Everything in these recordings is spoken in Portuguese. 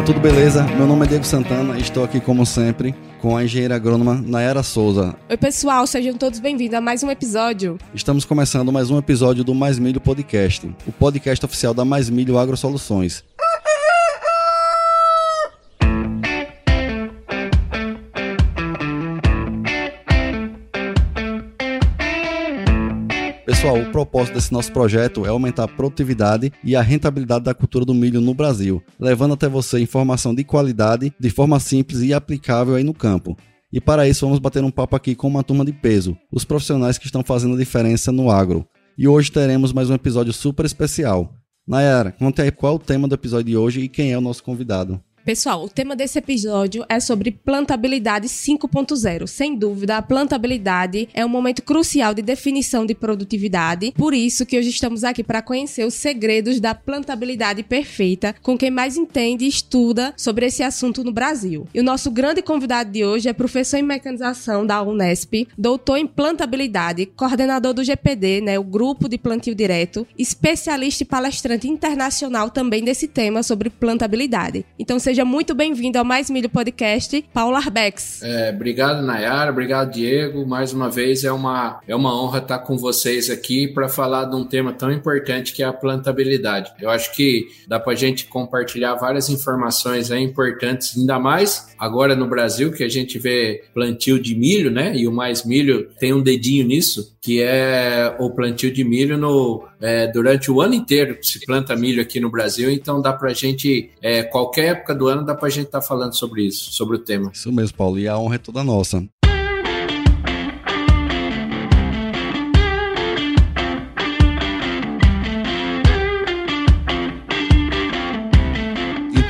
turma, tudo beleza? Meu nome é Diego Santana e estou aqui como sempre com a engenheira agrônoma Nayara Souza. Oi pessoal, sejam todos bem-vindos a mais um episódio. Estamos começando mais um episódio do Mais Milho Podcast, o podcast oficial da Mais Milho Agro Soluções. Pessoal, o propósito desse nosso projeto é aumentar a produtividade e a rentabilidade da cultura do milho no Brasil, levando até você informação de qualidade, de forma simples e aplicável aí no campo. E para isso vamos bater um papo aqui com uma turma de peso, os profissionais que estão fazendo a diferença no agro. E hoje teremos mais um episódio super especial. Nayara, conte aí qual é o tema do episódio de hoje e quem é o nosso convidado. Pessoal, o tema desse episódio é sobre plantabilidade 5.0. Sem dúvida, a plantabilidade é um momento crucial de definição de produtividade. Por isso que hoje estamos aqui para conhecer os segredos da plantabilidade perfeita com quem mais entende e estuda sobre esse assunto no Brasil. E o nosso grande convidado de hoje é professor em mecanização da Unesp, doutor em plantabilidade, coordenador do GPD, né, o grupo de plantio direto, especialista e palestrante internacional também desse tema sobre plantabilidade. Então, Seja muito bem-vindo ao Mais Milho Podcast, Paulo Arbex. É, obrigado, Nayara. Obrigado, Diego. Mais uma vez é uma, é uma honra estar com vocês aqui para falar de um tema tão importante que é a plantabilidade. Eu acho que dá para a gente compartilhar várias informações importantes, ainda mais agora no Brasil, que a gente vê plantio de milho, né? E o Mais Milho tem um dedinho nisso, que é o plantio de milho no, é, durante o ano inteiro. Se planta milho aqui no Brasil, então dá para a gente, é, qualquer época do ano, dá para a gente estar tá falando sobre isso, sobre o tema. Isso mesmo, Paulo, e a honra é toda nossa.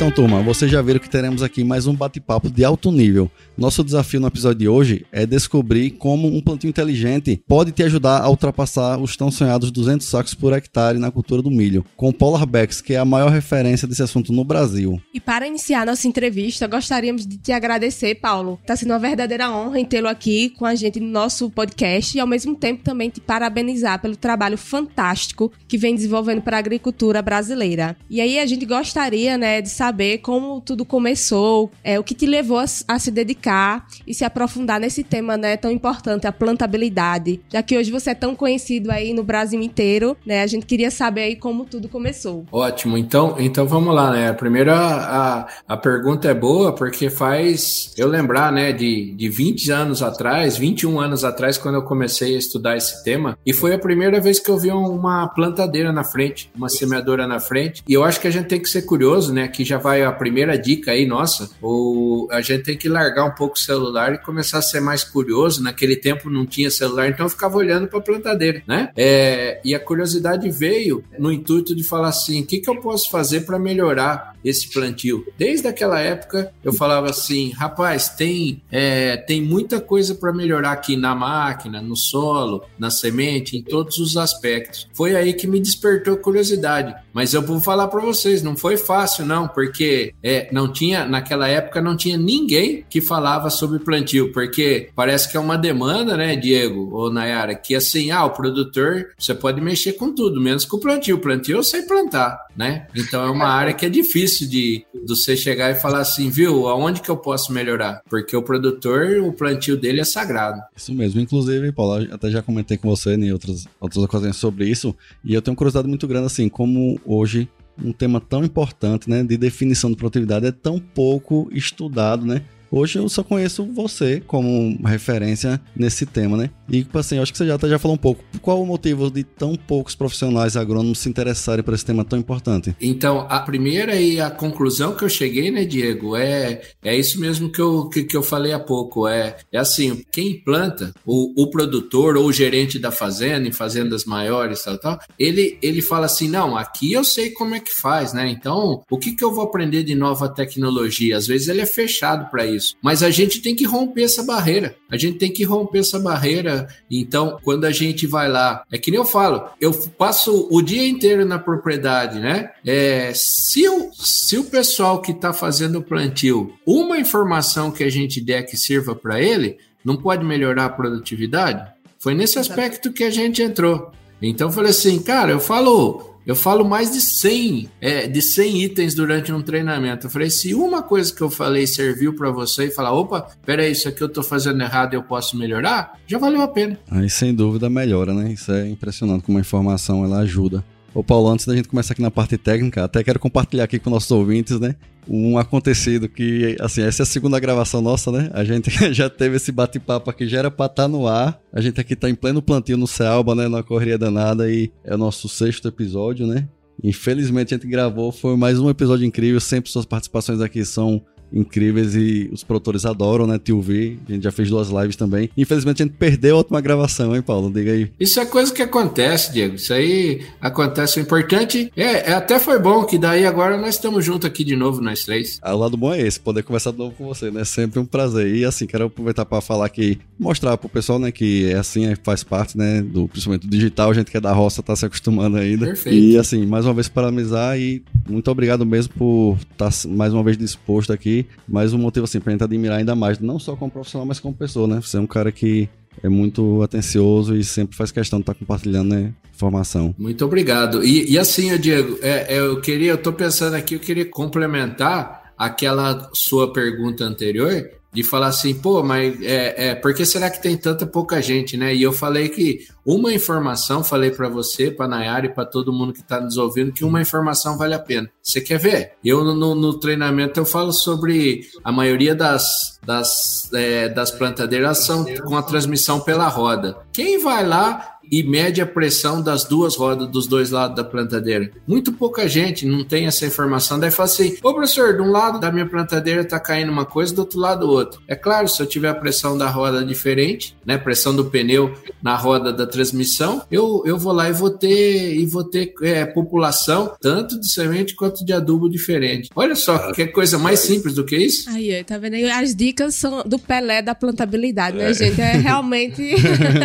Então, turma, vocês já viram que teremos aqui mais um bate-papo de alto nível. Nosso desafio no episódio de hoje é descobrir como um plantio inteligente pode te ajudar a ultrapassar os tão sonhados 200 sacos por hectare na cultura do milho, com o Paulo Arbex, que é a maior referência desse assunto no Brasil. E para iniciar nossa entrevista, gostaríamos de te agradecer, Paulo. Está sendo uma verdadeira honra em tê-lo aqui com a gente no nosso podcast e, ao mesmo tempo, também te parabenizar pelo trabalho fantástico que vem desenvolvendo para a agricultura brasileira. E aí a gente gostaria, né, de saber saber como tudo começou, é, o que te levou a, a, se dedicar e se aprofundar nesse tema né, tão importante, a plantabilidade. Já que hoje você é tão conhecido aí no Brasil inteiro, né? A gente queria saber aí como tudo começou. Ótimo, então, então vamos lá, né? Primeiro a, a, pergunta é boa porque faz eu lembrar, né, de, de 20 anos atrás, 21 anos atrás, quando eu comecei a estudar esse tema, e foi a primeira vez que eu vi uma plantadeira na frente, uma semeadora na frente, e eu acho que a gente tem que ser curioso, né, que já vai a primeira dica aí nossa, ou a gente tem que largar um pouco o celular e começar a ser mais curioso. Naquele tempo não tinha celular, então eu ficava olhando para a plantadeira, né? É, e a curiosidade veio no intuito de falar assim: o que, que eu posso fazer para melhorar esse plantio? Desde aquela época eu falava assim, rapaz, tem, é, tem muita coisa para melhorar aqui na máquina, no solo, na semente, em todos os aspectos. Foi aí que me despertou curiosidade. Mas eu vou falar para vocês, não foi fácil não, porque é, não tinha naquela época não tinha ninguém que falava sobre plantio, porque parece que é uma demanda, né, Diego ou Nayara, que assim, ah, o produtor você pode mexer com tudo, menos com o plantio. O plantio eu sei plantar, né? Então é uma área que é difícil de, de você chegar e falar assim, viu, aonde que eu posso melhorar? Porque o produtor, o plantio dele é sagrado. Isso mesmo, inclusive, Paulo, até já comentei com você em outras, outras ocasiões sobre isso, e eu tenho curiosidade muito grande assim, como hoje um tema tão importante, né, de definição de produtividade é tão pouco estudado, né? Hoje eu só conheço você como referência nesse tema, né? E, tipo assim, eu acho que você já, já falou um pouco. Qual o motivo de tão poucos profissionais agrônomos se interessarem por esse tema tão importante? Então, a primeira e a conclusão que eu cheguei, né, Diego, é, é isso mesmo que eu, que, que eu falei há pouco. É, é assim, quem planta, o, o produtor ou o gerente da fazenda, em fazendas maiores, tal, tal, ele, ele fala assim, não, aqui eu sei como é que faz, né? Então, o que, que eu vou aprender de nova tecnologia? Às vezes ele é fechado para isso isso. Mas a gente tem que romper essa barreira. A gente tem que romper essa barreira. Então, quando a gente vai lá, é que nem eu falo, eu passo o dia inteiro na propriedade, né? É, se, o, se o pessoal que está fazendo o plantio, uma informação que a gente der que sirva para ele, não pode melhorar a produtividade? Foi nesse aspecto que a gente entrou. Então eu falei assim, cara, eu falo eu falo mais de 100, é, de 100 itens durante um treinamento. Eu falei, se uma coisa que eu falei serviu para você e falar, opa, peraí, isso aqui eu tô fazendo errado e eu posso melhorar, já valeu a pena. Aí sem dúvida melhora, né? Isso é impressionante como a informação ela ajuda. Ô Paulo, antes da gente começar aqui na parte técnica, até quero compartilhar aqui com nossos ouvintes, né? Um acontecido que, assim, essa é a segunda gravação nossa, né? A gente já teve esse bate-papo aqui, já era pra estar tá no ar. A gente aqui tá em pleno plantio no Cealba, né? Na correria danada e é o nosso sexto episódio, né? Infelizmente a gente gravou, foi mais um episódio incrível. Sempre suas participações aqui são incríveis e os produtores adoram, né? Tio V, a gente já fez duas lives também. Infelizmente a gente perdeu a última gravação, hein, Paulo? Diga aí. Isso é coisa que acontece, Diego. Isso aí acontece. O importante é, é até foi bom que daí agora nós estamos juntos aqui de novo, nós três. Ah, o lado bom é esse, poder conversar de novo com você, né? Sempre um prazer. E assim, quero aproveitar para falar aqui, mostrar pro pessoal, né, que é assim, é, faz parte, né, do principalmente do digital, a gente que é da roça tá se acostumando ainda. Perfeito. E assim, mais uma vez parabenizar e muito obrigado mesmo por estar tá mais uma vez disposto aqui mais um motivo assim pra gente admirar ainda mais, não só como profissional, mas como pessoa, né? Você é um cara que é muito atencioso e sempre faz questão de estar tá compartilhando né, informação. Muito obrigado. E, e assim, Diego, é, é, eu queria, eu tô pensando aqui, eu queria complementar aquela sua pergunta anterior de falar assim, pô, mas é, é, por que será que tem tanta pouca gente, né? E eu falei que uma informação, falei para você, para Nayara e para todo mundo que está nos ouvindo, que uma informação vale a pena. Você quer ver? Eu no, no treinamento eu falo sobre a maioria das, das, é, das plantadeiras são com a transmissão pela roda. Quem vai lá e mede a pressão das duas rodas dos dois lados da plantadeira. Muito pouca gente não tem essa informação. Daí fala assim: Ô professor, de um lado da minha plantadeira tá caindo uma coisa, do outro lado outro. É claro, se eu tiver a pressão da roda diferente, né, pressão do pneu na roda da transmissão, eu, eu vou lá e vou ter e vou ter é, população tanto de semente quanto de adubo diferente. Olha só, que coisa mais simples do que isso. Aí, tá vendo aí? As dicas são do Pelé da plantabilidade, né, é. gente? É realmente.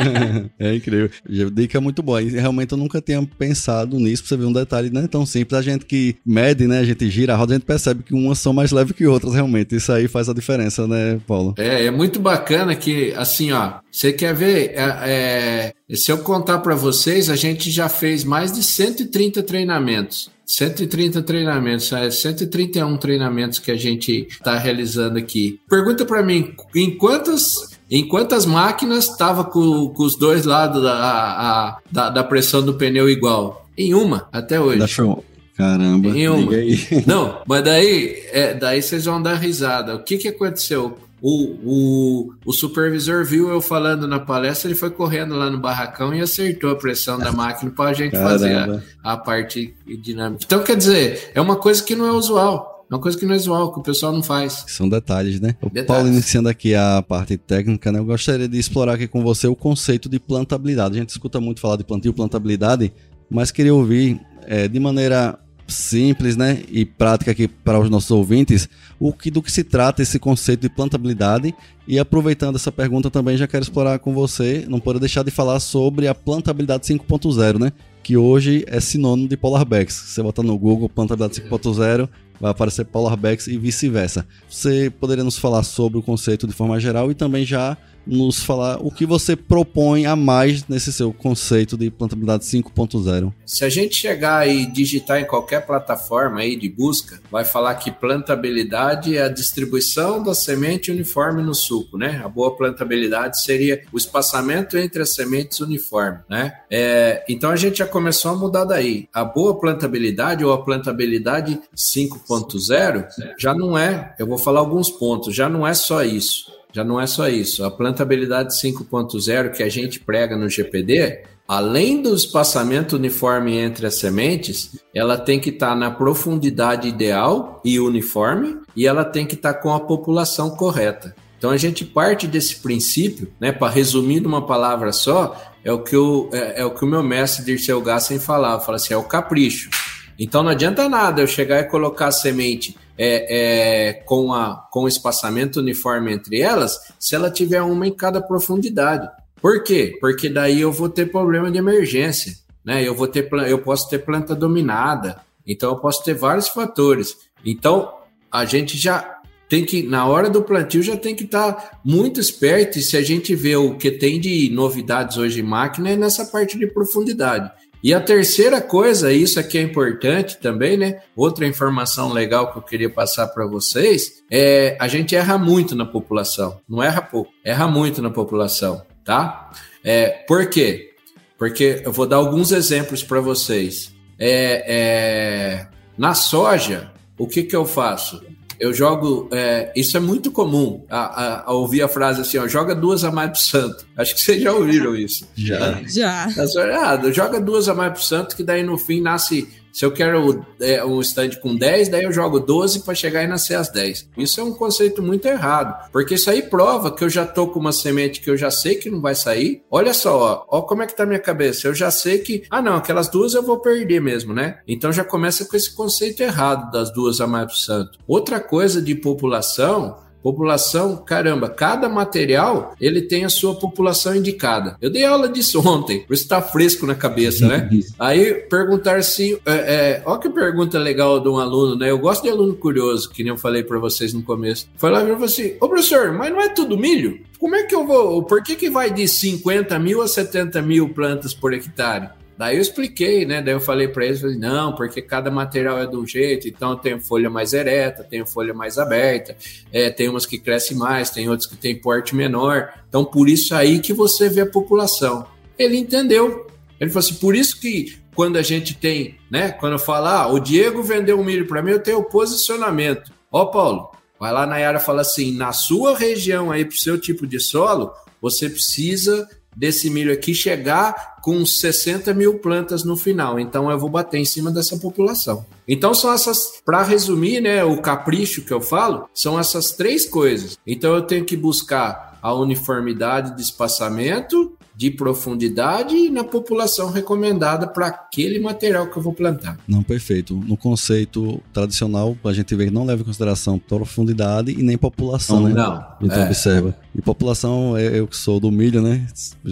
é incrível dica muito boa. E realmente eu nunca tinha pensado nisso, pra você ver um detalhe não é tão simples. A gente que mede, né? A gente gira a roda, a gente percebe que umas são mais leves que outras, realmente. Isso aí faz a diferença, né, Paulo? É, é muito bacana que, assim, ó, você quer ver? É, é, se eu contar para vocês, a gente já fez mais de 130 treinamentos. 130 treinamentos, é 131 treinamentos que a gente está realizando aqui. Pergunta para mim, em quantas em quantas máquinas estava com, com, os dois lados da, a, da, da, pressão do pneu igual? Em uma, até hoje. Da show. Caramba. Em uma. Não, mas daí, é, daí vocês vão dar risada. O que, que aconteceu? O, o, o supervisor viu eu falando na palestra, ele foi correndo lá no barracão e acertou a pressão da máquina para a gente Caramba. fazer a, a parte dinâmica. Então, quer dizer, é uma coisa que não é usual. É uma coisa que não é usual, que o pessoal não faz. São detalhes, né? O detalhes. Paulo, iniciando aqui a parte técnica, né? Eu gostaria de explorar aqui com você o conceito de plantabilidade. A gente escuta muito falar de plantio, plantabilidade, mas queria ouvir é, de maneira simples, né, e prática aqui para os nossos ouvintes, o que do que se trata esse conceito de plantabilidade. E aproveitando essa pergunta também já quero explorar com você, não pode deixar de falar sobre a plantabilidade 5.0, né? Que hoje é sinônimo de Polar Bags. Você botar no Google plantabilidade 5.0, vai aparecer Polar Backs e vice-versa. Você poderia nos falar sobre o conceito de forma geral e também já nos falar o que você propõe a mais nesse seu conceito de plantabilidade 5.0. Se a gente chegar e digitar em qualquer plataforma aí de busca, vai falar que plantabilidade é a distribuição da semente uniforme no suco, né? A boa plantabilidade seria o espaçamento entre as sementes uniforme, né? É, então a gente já começou a mudar daí. A boa plantabilidade ou a plantabilidade 5.0 já não é, eu vou falar alguns pontos, já não é só isso já não é só isso. A plantabilidade 5.0 que a gente prega no GPD, além do espaçamento uniforme entre as sementes, ela tem que estar tá na profundidade ideal e uniforme, e ela tem que estar tá com a população correta. Então a gente parte desse princípio, né, para resumir numa palavra só, é o que o, é, é o, que o meu mestre Dirceu Gassen falava, fala assim, é o capricho. Então não adianta nada eu chegar e colocar a semente é, é, com, a, com espaçamento uniforme entre elas, se ela tiver uma em cada profundidade. Por quê? Porque daí eu vou ter problema de emergência, né? Eu vou ter eu posso ter planta dominada, então eu posso ter vários fatores. Então a gente já tem que, na hora do plantio, já tem que estar tá muito esperto. E se a gente vê o que tem de novidades hoje em máquina, é nessa parte de profundidade. E a terceira coisa, isso aqui é importante também, né? Outra informação legal que eu queria passar para vocês é a gente erra muito na população. Não erra pouco, erra muito na população, tá? É, por quê? Porque eu vou dar alguns exemplos para vocês. É, é, na soja, o que, que eu faço? Eu jogo. É, isso é muito comum a, a, a, ouvir a frase assim: ó, joga duas a mais pro santo. Acho que vocês já ouviram isso. Já. Já. Ah, joga duas a mais pro santo, que daí no fim nasce se eu quero é, um stand com 10, daí eu jogo 12 para chegar e nascer as 10. Isso é um conceito muito errado, porque isso aí prova que eu já tô com uma semente que eu já sei que não vai sair. Olha só, ó, ó como é que tá minha cabeça. Eu já sei que, ah não, aquelas duas eu vou perder mesmo, né? Então já começa com esse conceito errado das duas a mais pro santo. Outra coisa de população População, caramba, cada material ele tem a sua população indicada. Eu dei aula disso ontem, por isso está fresco na cabeça, né? Aí perguntar se. É, é, olha que pergunta legal de um aluno, né? Eu gosto de aluno curioso, que nem eu falei para vocês no começo. Foi lá e falou assim: Ô professor, mas não é tudo milho? Como é que eu vou. Por que, que vai de 50 mil a 70 mil plantas por hectare? Daí eu expliquei, né? Daí eu falei para eles, falei, não, porque cada material é de um jeito, então tenho folha mais ereta, tenho folha mais aberta, é, tem umas que crescem mais, tem outras que têm porte menor. Então, por isso aí que você vê a população. Ele entendeu. Ele falou assim, por isso que quando a gente tem, né? Quando eu falo, ah, o Diego vendeu um milho para mim, eu tenho posicionamento. Ó, Paulo, vai lá na área e fala assim, na sua região aí, pro seu tipo de solo, você precisa desse milho aqui chegar com 60 mil plantas no final. Então eu vou bater em cima dessa população. Então são essas, para resumir, né, o capricho que eu falo, são essas três coisas. Então eu tenho que buscar a uniformidade de espaçamento, de profundidade na população recomendada para aquele material que eu vou plantar. Não, perfeito. No conceito tradicional, a gente vê que não leva em consideração profundidade e nem população, não, né? Não. A gente é. observa. E população, é, eu que sou do milho, né?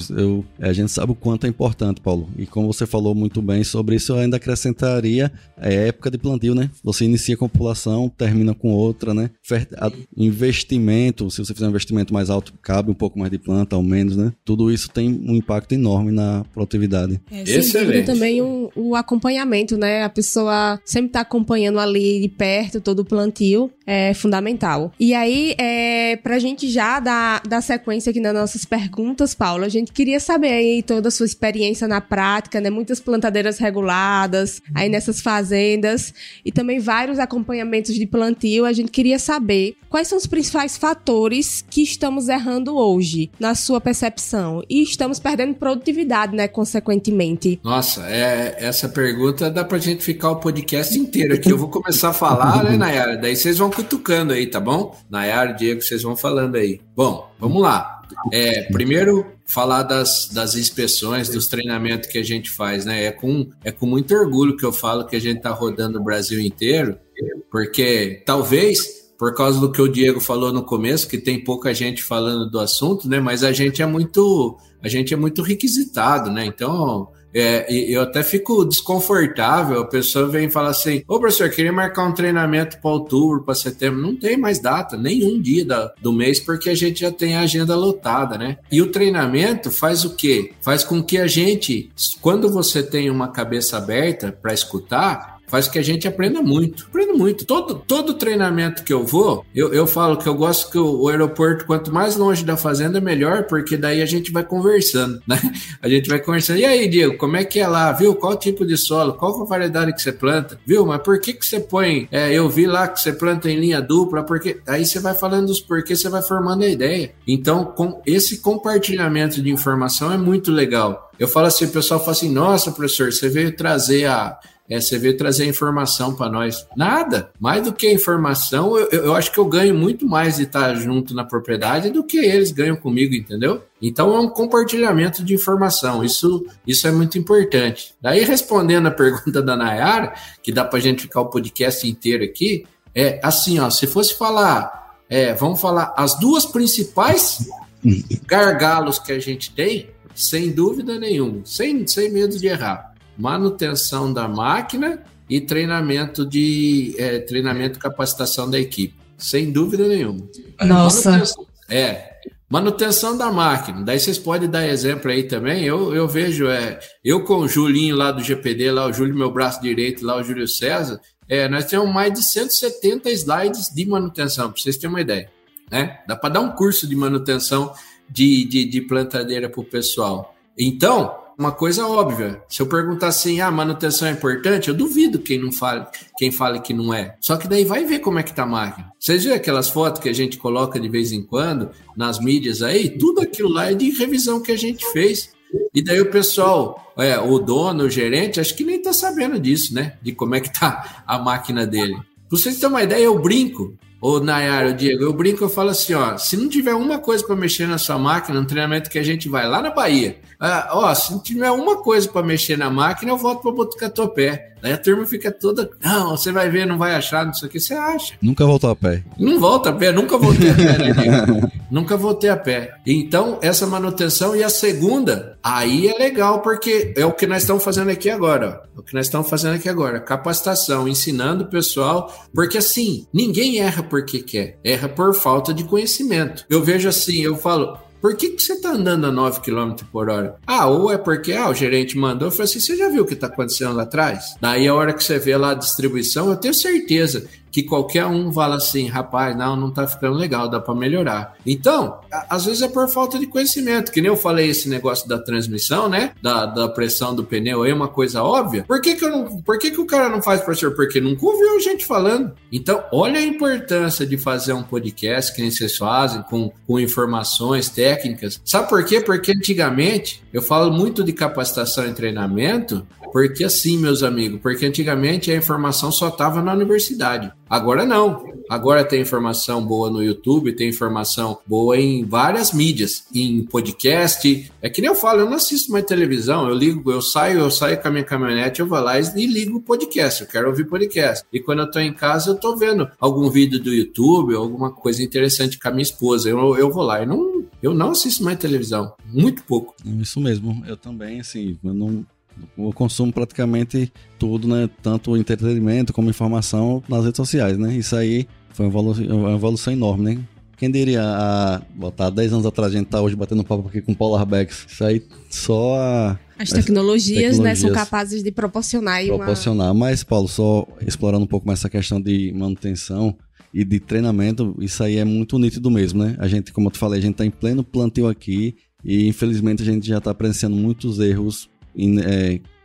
Eu, a gente sabe o quanto é importante, Paulo. E como você falou muito bem sobre isso, eu ainda acrescentaria a época de plantio, né? Você inicia com população, termina com outra, né? Investimento, se você fizer um investimento mais alto, cabe um pouco mais de planta, ou menos, né? Tudo isso tem um impacto enorme na produtividade. É, Excelente. também o, o acompanhamento, né? A pessoa sempre está acompanhando ali de perto todo o plantio é fundamental. E aí, é, pra gente já dar, dar sequência aqui nas nossas perguntas, Paula, a gente queria saber aí toda a sua experiência na prática, né? Muitas plantadeiras reguladas aí nessas fazendas e também vários acompanhamentos de plantio. A gente queria saber quais são os principais fatores que estamos errando hoje, na sua percepção, e estamos perdendo produtividade, né? Consequentemente. Nossa, é, essa pergunta dá pra gente ficar o podcast inteiro aqui. Eu vou começar a falar, né, Nayara? Daí vocês vão cutucando aí, tá bom? Nayara, Diego, vocês vão falando aí. Bom, vamos lá. É, primeiro, falar das, das inspeções, dos treinamentos que a gente faz, né? É com, é com muito orgulho que eu falo que a gente tá rodando o Brasil inteiro, porque talvez por causa do que o Diego falou no começo, que tem pouca gente falando do assunto, né? Mas a gente é muito, a gente é muito requisitado, né? Então, é, eu até fico desconfortável. A pessoa vem e fala assim: Ô professor, queria marcar um treinamento para outubro, para setembro. Não tem mais data, nenhum dia da, do mês, porque a gente já tem a agenda lotada, né? E o treinamento faz o quê? Faz com que a gente, quando você tem uma cabeça aberta para escutar, faz que a gente aprenda muito. Aprendo muito. Todo, todo treinamento que eu vou, eu, eu falo que eu gosto que o, o, aeroporto, quanto mais longe da fazenda, melhor, porque daí a gente vai conversando, né? A gente vai conversando. E aí, Diego, como é que é lá? Viu? Qual tipo de solo? Qual a variedade que você planta? Viu? Mas por que que você põe... É, eu vi lá que você planta em linha dupla, porque... Aí você vai falando dos porquês, você vai formando a ideia. Então, com esse compartilhamento de informação é muito legal. Eu falo assim, o pessoal fala assim, nossa, professor, você veio trazer a, é, você veio trazer informação para nós. Nada. Mais do que informação, eu, eu, acho que eu ganho muito mais de estar junto na propriedade do que eles ganham comigo, entendeu? Então é um compartilhamento de informação. Isso, isso é muito importante. Daí, respondendo a pergunta da Nayara, que dá para a gente ficar o podcast inteiro aqui, é assim, ó, se fosse falar, é, vamos falar as duas principais gargalos que a gente tem, sem dúvida nenhuma, sem, sem medo de errar manutenção da máquina e treinamento de é, treinamento e capacitação da equipe. Sem dúvida nenhuma. Nossa. É. Manutenção da máquina. Daí vocês podem dar exemplo aí também. Eu, eu vejo, é, eu com o Julinho lá do GPD, lá o Júlio, meu braço direito, lá o Júlio César, é, nós temos mais de 170 slides de manutenção, para vocês terem uma ideia. Né? Dá para dar um curso de manutenção de, de, de plantadeira para o pessoal. Então, uma coisa óbvia. Se eu perguntar assim, ah, manutenção é importante, eu duvido quem não fale, quem fale que não é. Só que daí vai ver como é que tá a máquina. Vocês viram aquelas fotos que a gente coloca de vez em quando nas mídias aí? Tudo aquilo lá é de revisão que a gente fez. E daí o pessoal, é, o dono, o gerente, acho que nem tá sabendo disso, né? De como é que tá a máquina dele. Pra vocês terem uma ideia, eu brinco. Ô, Nayara, o Diego, eu brinco, eu falo assim, ó, se não tiver uma coisa para mexer na sua máquina, no treinamento que a gente vai lá na Bahia, ah, ó, se não tiver uma coisa para mexer na máquina, eu volto para Botucatopé. Daí a turma fica toda, não, você vai ver, não vai achar, não sei o que, você acha. Nunca voltou a pé. Não volta a pé, nunca voltei a pé, né, Nunca voltei a pé. Então, essa manutenção e a segunda, aí é legal, porque é o que nós estamos fazendo aqui agora, ó. É o que nós estamos fazendo aqui agora, capacitação, ensinando o pessoal, porque assim, ninguém erra porque quer, erra por falta de conhecimento. Eu vejo assim, eu falo, por que, que você está andando a 9 km por hora? Ah, ou é porque ah, o gerente mandou. Eu falei assim: você já viu o que está acontecendo lá atrás? Daí a hora que você vê lá a distribuição, eu tenho certeza que qualquer um fala assim, rapaz, não, não tá ficando legal, dá para melhorar. Então, às vezes é por falta de conhecimento, que nem eu falei esse negócio da transmissão, né? Da, da pressão do pneu é uma coisa óbvia. Por que que, eu não, por que que o cara não faz, professor? Porque nunca ouviu gente falando. Então, olha a importância de fazer um podcast que nem vocês fazem, com, com informações técnicas. Sabe por quê? Porque antigamente, eu falo muito de capacitação e treinamento, porque assim, meus amigos, porque antigamente a informação só estava na universidade. Agora não. Agora tem informação boa no YouTube, tem informação boa em várias mídias, em podcast. É que nem eu falo, eu não assisto mais televisão, eu ligo, eu saio, eu saio com a minha caminhonete, eu vou lá e ligo o podcast. Eu quero ouvir podcast. E quando eu tô em casa, eu tô vendo algum vídeo do YouTube, alguma coisa interessante com a minha esposa. Eu, eu vou lá e não, eu não assisto mais televisão. Muito pouco. Isso mesmo. Eu também, assim, eu não eu consumo praticamente tudo, né? Tanto entretenimento como informação nas redes sociais, né? Isso aí foi uma evolução, uma evolução enorme, né? Quem diria, a, botar 10 anos atrás a gente tá hoje batendo papo aqui com Polar Becks. Isso aí só a, as tecnologias, as tecnologias, né, são capazes de proporcionar Proporcionar. Uma... Mas, Paulo, só explorando um pouco mais essa questão de manutenção e de treinamento, isso aí é muito nítido mesmo, né? A gente, como eu te falei, a gente tá em pleno plantio aqui e infelizmente a gente já tá presenciando muitos erros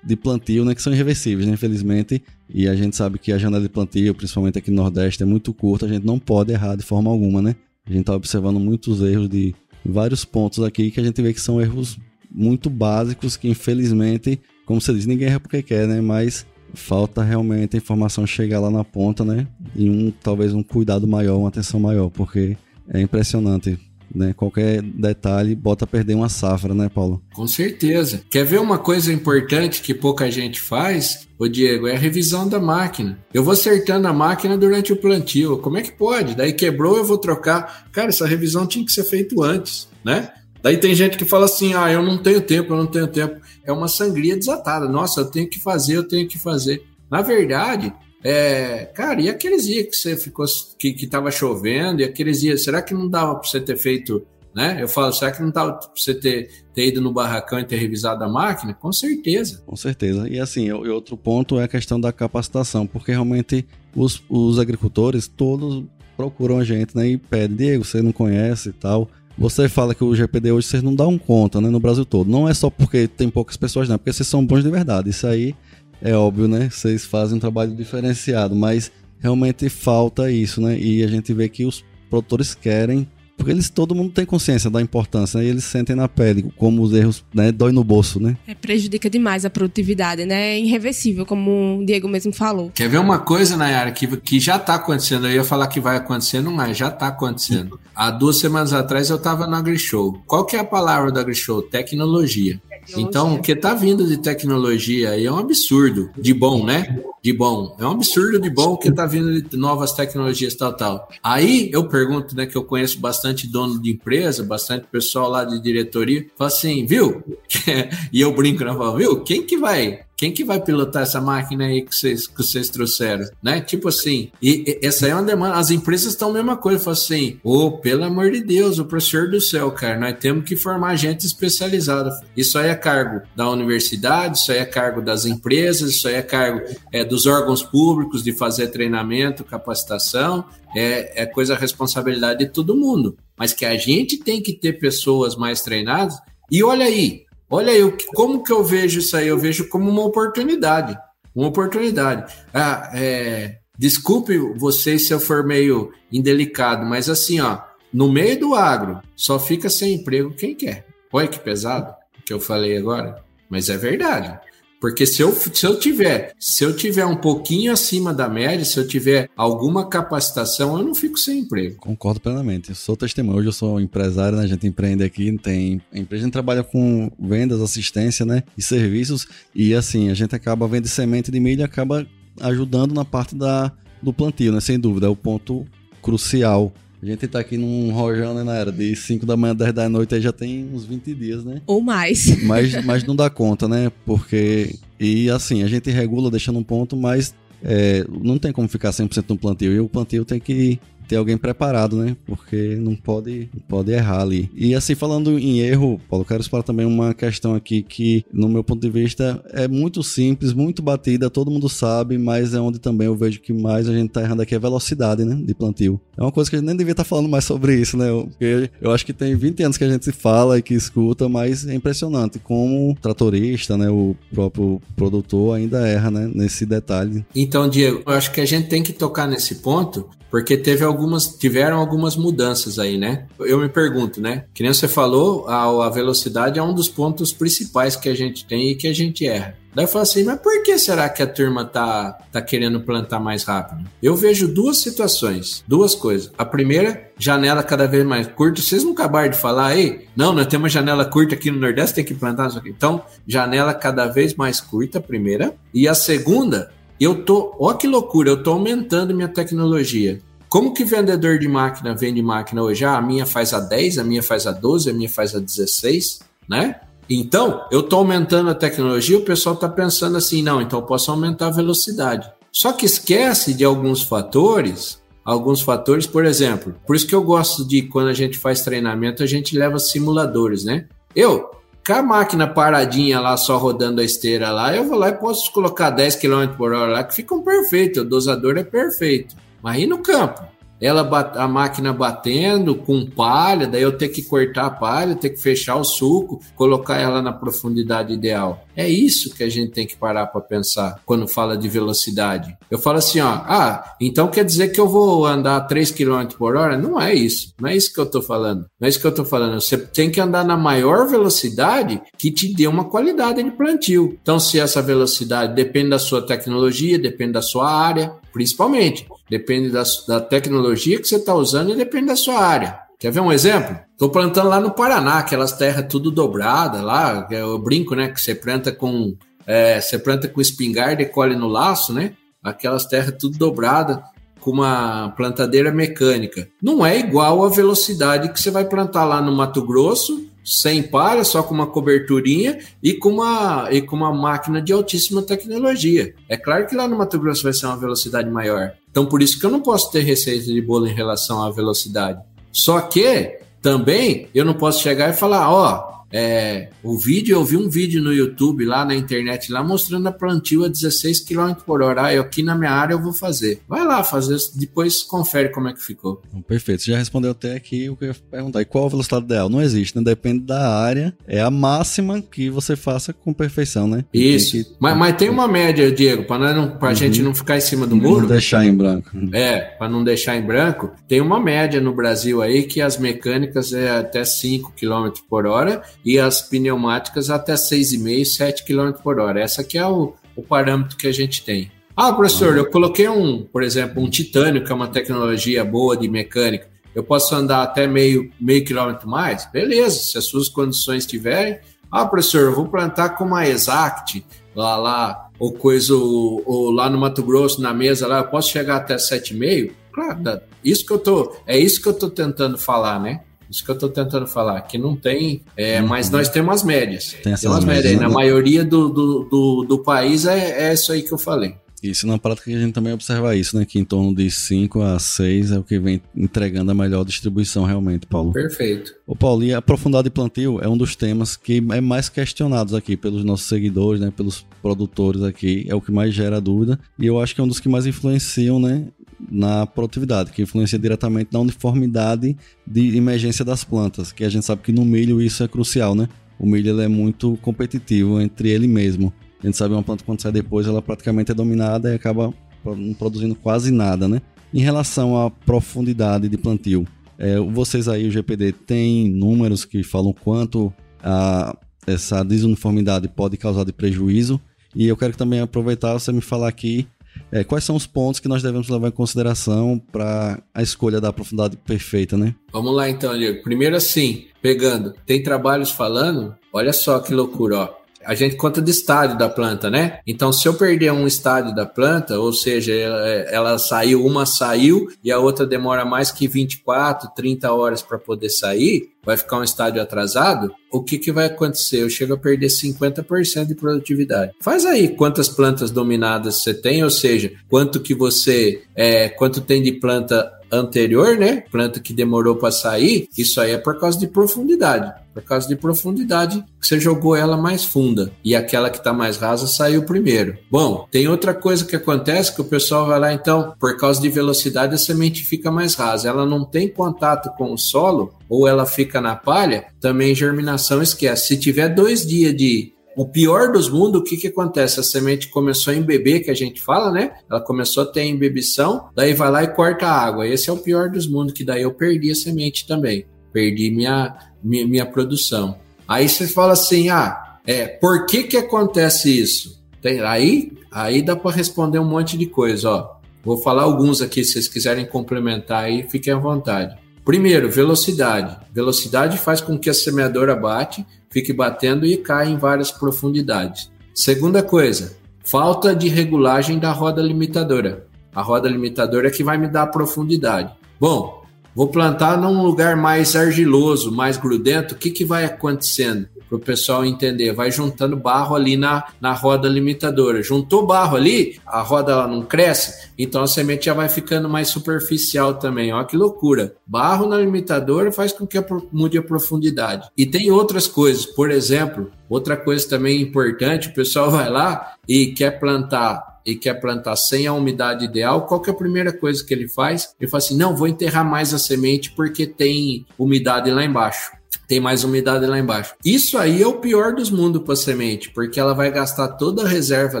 de plantio, né, que são irreversíveis, né, infelizmente. E a gente sabe que a janela de plantio, principalmente aqui no Nordeste, é muito curta, a gente não pode errar de forma alguma, né? A gente está observando muitos erros de vários pontos aqui que a gente vê que são erros muito básicos que, infelizmente, como você diz, ninguém erra porque quer, né? Mas falta realmente a informação chegar lá na ponta, né? E um talvez um cuidado maior, uma atenção maior, porque é impressionante né? Qualquer detalhe bota a perder uma safra, né, Paulo? Com certeza. Quer ver uma coisa importante que pouca gente faz? Ô Diego, é a revisão da máquina. Eu vou acertando a máquina durante o plantio. Como é que pode? Daí quebrou, eu vou trocar. Cara, essa revisão tinha que ser feita antes, né? Daí tem gente que fala assim: ah, eu não tenho tempo, eu não tenho tempo. É uma sangria desatada. Nossa, eu tenho que fazer, eu tenho que fazer. Na verdade, é, cara, e aqueles dias que você ficou que, que tava chovendo, e aqueles dias, será que não dava para você ter feito, né? Eu falo, será que não dava para você ter, ter ido no barracão e ter revisado a máquina? Com certeza. Com certeza. E assim, outro ponto é a questão da capacitação, porque realmente os, os agricultores todos procuram a gente, né? E pedem, Diego, você não conhece e tal. Você fala que o GPD hoje vocês não dão conta, né? No Brasil todo. Não é só porque tem poucas pessoas, não, é porque vocês são bons de verdade. Isso aí é óbvio, né? Vocês fazem um trabalho diferenciado, mas realmente falta isso, né? E a gente vê que os produtores querem, porque eles todo mundo tem consciência da importância, né? E eles sentem na pele como os erros, né, dói no bolso, né? É, prejudica demais a produtividade, né? É irreversível, como o Diego mesmo falou. Quer ver uma coisa, Nayara, que, que já está acontecendo? Eu ia falar que vai acontecendo, mas já está acontecendo. Há duas semanas atrás eu estava no AgriShow. Qual que é a palavra do AgriShow? Tecnologia. Então, o que está vindo de tecnologia aí é um absurdo de bom, né? De bom. É um absurdo de bom que está vindo de novas tecnologias tal, tal. Aí eu pergunto, né, que eu conheço bastante dono de empresa, bastante pessoal lá de diretoria, fala assim, viu? e eu brinco, né? Falo, viu? Quem que vai Quem que vai pilotar essa máquina aí que vocês, que vocês trouxeram? Né? Tipo assim, e, e essa é uma demanda. As empresas estão a mesma coisa, falam assim, ô, oh, pelo amor de Deus, o professor do céu, cara, nós temos que formar gente especializada. Isso aí é cargo da universidade, isso aí é cargo das empresas, isso aí é cargo é, dos órgãos públicos de fazer treinamento, capacitação, é, é coisa, responsabilidade de todo mundo. Mas que a gente tem que ter pessoas mais treinadas. E olha aí, olha aí, como que eu vejo isso aí? Eu vejo como uma oportunidade. Uma oportunidade. Ah, é, desculpe vocês se eu for meio indelicado, mas assim, ó, no meio do agro, só fica sem emprego quem quer. Olha que pesado que eu falei agora, mas é verdade. Porque se eu, se eu tiver, se eu tiver um pouquinho acima da média, se eu tiver alguma capacitação, eu não fico sem emprego. Concordo plenamente. Eu sou testemunho. Hoje eu sou empresário, né? A gente empreende aqui, tem a empresa trabalha com vendas, assistência, né? E serviços. E assim, a gente acaba vendo semente de milho e acaba ajudando na parte da, do plantio, né? Sem dúvida, é o ponto crucial a gente tá aqui num rojão, né, na era de 5 da manhã, 10 da noite, aí já tem uns 20 dias, né? Ou mais. Mas, mas não dá conta, né? Porque. E assim, a gente regula deixando um ponto, mas é, não tem como ficar 100% no plantio. E o plantio tem que ter alguém preparado, né? Porque não pode, pode errar ali. E assim, falando em erro, Paulo, quero explorar também uma questão aqui que, no meu ponto de vista, é muito simples, muito batida, todo mundo sabe, mas é onde também eu vejo que mais a gente tá errando aqui é velocidade, né? De plantio. É uma coisa que a gente nem devia estar tá falando mais sobre isso, né? Porque eu acho que tem 20 anos que a gente fala e que escuta, mas é impressionante como o tratorista, né? O próprio produtor ainda erra, né? Nesse detalhe. Então, Diego, eu acho que a gente tem que tocar nesse ponto, porque teve algumas, tiveram algumas mudanças aí, né? Eu me pergunto, né? Que nem você falou, a, a velocidade é um dos pontos principais que a gente tem e que a gente erra. Daí eu falo assim, mas por que será que a turma tá, tá querendo plantar mais rápido? Eu vejo duas situações, duas coisas. A primeira, janela cada vez mais curta. Vocês não acabaram de falar aí? Não, nós temos uma janela curta aqui no Nordeste, tem que plantar isso aqui. Então, janela cada vez mais curta, a primeira. E a segunda, eu tô, ó que loucura, eu tô aumentando minha tecnologia. Como que vendedor de máquina vende máquina hoje? Ah, a minha faz a 10, a minha faz a 12, a minha faz a 16, né? Então, eu tô aumentando a tecnologia, o pessoal tá pensando assim, não, então eu posso aumentar a velocidade. Só que esquece de alguns fatores, alguns fatores, por exemplo, por isso que eu gosto de quando a gente faz treinamento, a gente leva simuladores, né? Eu, com a máquina paradinha lá, só rodando a esteira lá, eu vou lá e posso colocar 10 km por hora lá, que ficam perfeito, o dosador é perfeito. Mas aí no campo, ela a máquina batendo com palha, daí eu ter que cortar a palha, ter que fechar o suco, colocar ela na profundidade ideal. É isso que a gente tem que parar para pensar quando fala de velocidade. Eu falo assim, ó, ah, então quer dizer que eu vou andar 3 km por hora? Não é isso. Não é isso que eu tô falando. Não é isso que eu tô falando. Você tem que andar na maior velocidade que te dê uma qualidade de plantio. Então, se essa velocidade depende da sua tecnologia, depende da sua área, principalmente. Depende da, da tecnologia que você está usando e depende da sua área. Quer ver um exemplo? Estou plantando lá no Paraná, aquelas terras tudo dobrada lá, eu brinco, né? Que você planta com é, você planta com espingarda e colhe no laço, né? Aquelas terras tudo dobrada com uma plantadeira mecânica. Não é igual a velocidade que você vai plantar lá no Mato Grosso sem palha, só com uma coberturinha e com uma, e com uma máquina de altíssima tecnologia. É claro que lá no Mato Grosso vai ser uma velocidade maior. Então, por isso que eu não posso ter receita de bolo em relação à velocidade. Só que também eu não posso chegar e falar, ó, é, o vídeo, eu vi um vídeo no YouTube, lá na internet, lá mostrando a plantio a 16 km por hora. Ah, eu aqui na minha área eu vou fazer. Vai lá fazer, depois confere como é que ficou. Perfeito, você já respondeu até aqui o que eu ia perguntar. E qual a velocidade ideal? Não existe, né? Depende da área. É a máxima que você faça com perfeição, né? Isso. Que... Mas, mas, tem uma média, Diego, para não, uhum. gente não ficar em cima do muro. Não deixar em branco. É, para não deixar em branco. Tem uma média no Brasil aí que as mecânicas é até 5 km por hora e as pneumáticas até 6,5, 7 km por hora. Essa aqui é o, o parâmetro que a gente tem. Ah, professor, eu coloquei um, por exemplo, um titânio, que é uma tecnologia boa de mecânica. Eu posso andar até meio, meio quilômetro mais? Beleza, se as suas condições tiverem. Ah, professor, eu vou plantar com uma Exact lá, lá, ou coisa, ou, ou lá no Mato Grosso, na mesa lá, eu posso chegar até 7,5? Claro, isso que eu tô, é isso que eu tô tentando falar, né? Isso que eu estou tentando falar, que não tem, é, uhum. mas nós temos as médias. Tem, tem umas médias. Né? Na maioria do, do, do, do país é, é isso aí que eu falei. Isso na prática a gente também observa isso, né? Que em torno de 5 a 6 é o que vem entregando a melhor distribuição realmente, Paulo. Perfeito. O Paulo, e aprofundado de plantio é um dos temas que é mais questionados aqui pelos nossos seguidores, né? Pelos produtores aqui, é o que mais gera dúvida. E eu acho que é um dos que mais influenciam, né? Na produtividade, que influencia diretamente na uniformidade de emergência das plantas, que a gente sabe que no milho isso é crucial, né? O milho é muito competitivo entre ele mesmo. A gente sabe uma planta quando sai depois, ela praticamente é dominada e acaba não produzindo quase nada, né? Em relação à profundidade de plantio, é, vocês aí, o GPD, tem números que falam quanto a, essa desuniformidade pode causar de prejuízo? E eu quero também aproveitar você me falar aqui é, quais são os pontos que nós devemos levar em consideração para a escolha da profundidade perfeita, né? Vamos lá então, Diego. Primeiro assim, pegando, tem trabalhos falando, olha só que loucura, ó a gente conta de estádio da planta, né? Então, se eu perder um estádio da planta, ou seja, ela, ela saiu, uma saiu e a outra demora mais que 24, 30 horas para poder sair, vai ficar um estádio atrasado, o que, que vai acontecer? Eu chego a perder 50% de produtividade. Faz aí quantas plantas dominadas você tem, ou seja, quanto que você, é, quanto tem de planta anterior, né? Planta que demorou para sair, isso aí é por causa de profundidade. Por causa de profundidade, você jogou ela mais funda e aquela que está mais rasa saiu primeiro. Bom, tem outra coisa que acontece que o pessoal vai lá então, por causa de velocidade, a semente fica mais rasa. Ela não tem contato com o solo ou ela fica na palha, também germinação esquece. Se tiver dois dias de o pior dos mundos, o que, que acontece? A semente começou a embeber, que a gente fala, né? Ela começou a ter embebição, daí vai lá e corta a água. Esse é o pior dos mundos, que daí eu perdi a semente também. Perdi minha, minha, minha produção. Aí você fala assim, ah, é, por que que acontece isso? Tem, aí, aí dá para responder um monte de coisa, ó. Vou falar alguns aqui, se vocês quiserem complementar aí, fiquem à vontade. Primeiro, velocidade. Velocidade faz com que a semeadora bate, fique batendo e caia em várias profundidades. Segunda coisa, falta de regulagem da roda limitadora. A roda limitadora é que vai me dar profundidade. Bom, vou plantar num lugar mais argiloso, mais grudento, o que, que vai acontecendo? para o pessoal entender. Vai juntando barro ali na, na roda limitadora. Juntou barro ali, a roda ela não cresce, então a semente já vai ficando mais superficial também. Olha que loucura. Barro na limitadora faz com que mude a profundidade. E tem outras coisas, por exemplo, outra coisa também importante, o pessoal vai lá e quer plantar e quer plantar sem a umidade ideal, qual que é a primeira coisa que ele faz? Ele fala assim: não, vou enterrar mais a semente porque tem umidade lá embaixo tem mais umidade lá embaixo. Isso aí é o pior dos mundos para semente, porque ela vai gastar toda a reserva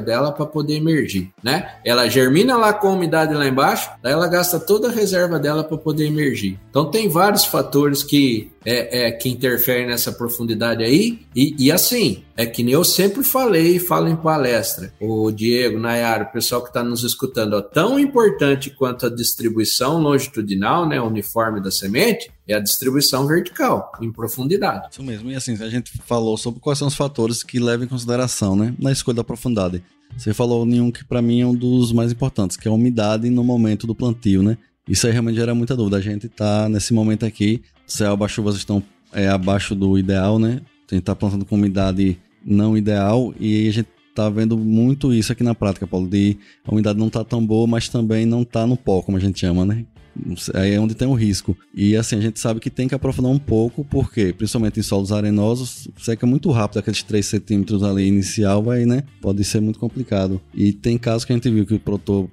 dela para poder emergir, né? Ela germina lá com a umidade lá embaixo, daí ela gasta toda a reserva dela para poder emergir. Então tem vários fatores que é, é, que interfere nessa profundidade aí. E, e, assim, é que nem eu sempre falei e falo em palestra. O Diego, Nayara, o pessoal que está nos escutando, ó, tão importante quanto a distribuição longitudinal, né, uniforme da semente, é a distribuição vertical, em profundidade. Isso mesmo. E assim, a gente falou sobre quais são os fatores que levam em consideração né, na escolha da profundidade. Você falou nenhum que para mim é um dos mais importantes, que é a umidade no momento do plantio, né? Isso aí realmente gera muita dúvida. A gente está nesse momento aqui, céu, as chuvas estão é, abaixo do ideal, né? A gente está plantando com umidade não ideal e a gente está vendo muito isso aqui na prática, Paulo, de a umidade não está tão boa, mas também não está no pó, como a gente chama, né? Aí é onde tem o risco. E assim, a gente sabe que tem que aprofundar um pouco, porque, principalmente em solos arenosos, seca muito rápido, aqueles 3 centímetros ali inicial, vai, né? Pode ser muito complicado. E tem casos que a gente viu que o produtor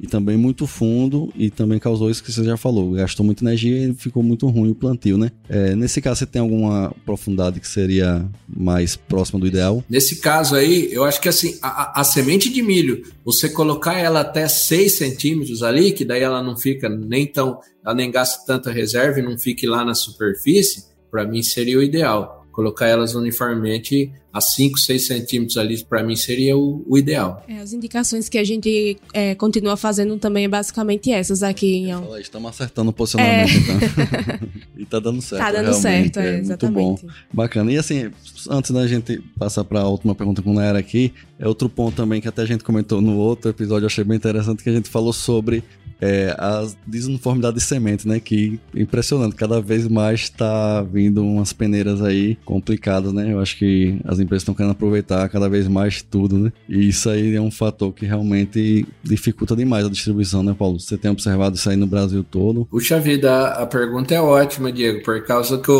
e também muito fundo e também causou isso que você já falou, gastou muita energia e ficou muito ruim o plantio, né? É, nesse caso, você tem alguma profundidade que seria mais próxima do ideal? Nesse caso aí, eu acho que assim, a, a semente de milho, você colocar ela até 6 centímetros ali, que daí ela não fica nem tão, ela nem gasta tanta reserva e não fique lá na superfície, para mim seria o ideal colocar elas uniformemente a 5, 6 centímetros ali, para mim seria o, o ideal. É, as indicações que a gente é, continua fazendo também é basicamente essas aqui. Fala, estamos acertando o posicionamento, é. então. e tá dando certo. Tá dando certo, é, exatamente. Muito bom. Bacana. E assim, antes da gente passar para a última pergunta com o Naira aqui, é outro ponto também que até a gente comentou no outro episódio, eu achei bem interessante, que a gente falou sobre é a desuniformidade de semente, né? Que impressionante, cada vez mais está vindo umas peneiras aí complicadas, né? Eu acho que as empresas estão querendo aproveitar cada vez mais tudo, né? E isso aí é um fator que realmente dificulta demais a distribuição, né, Paulo? Você tem observado isso aí no Brasil todo? Puxa vida, a pergunta é ótima, Diego, por causa que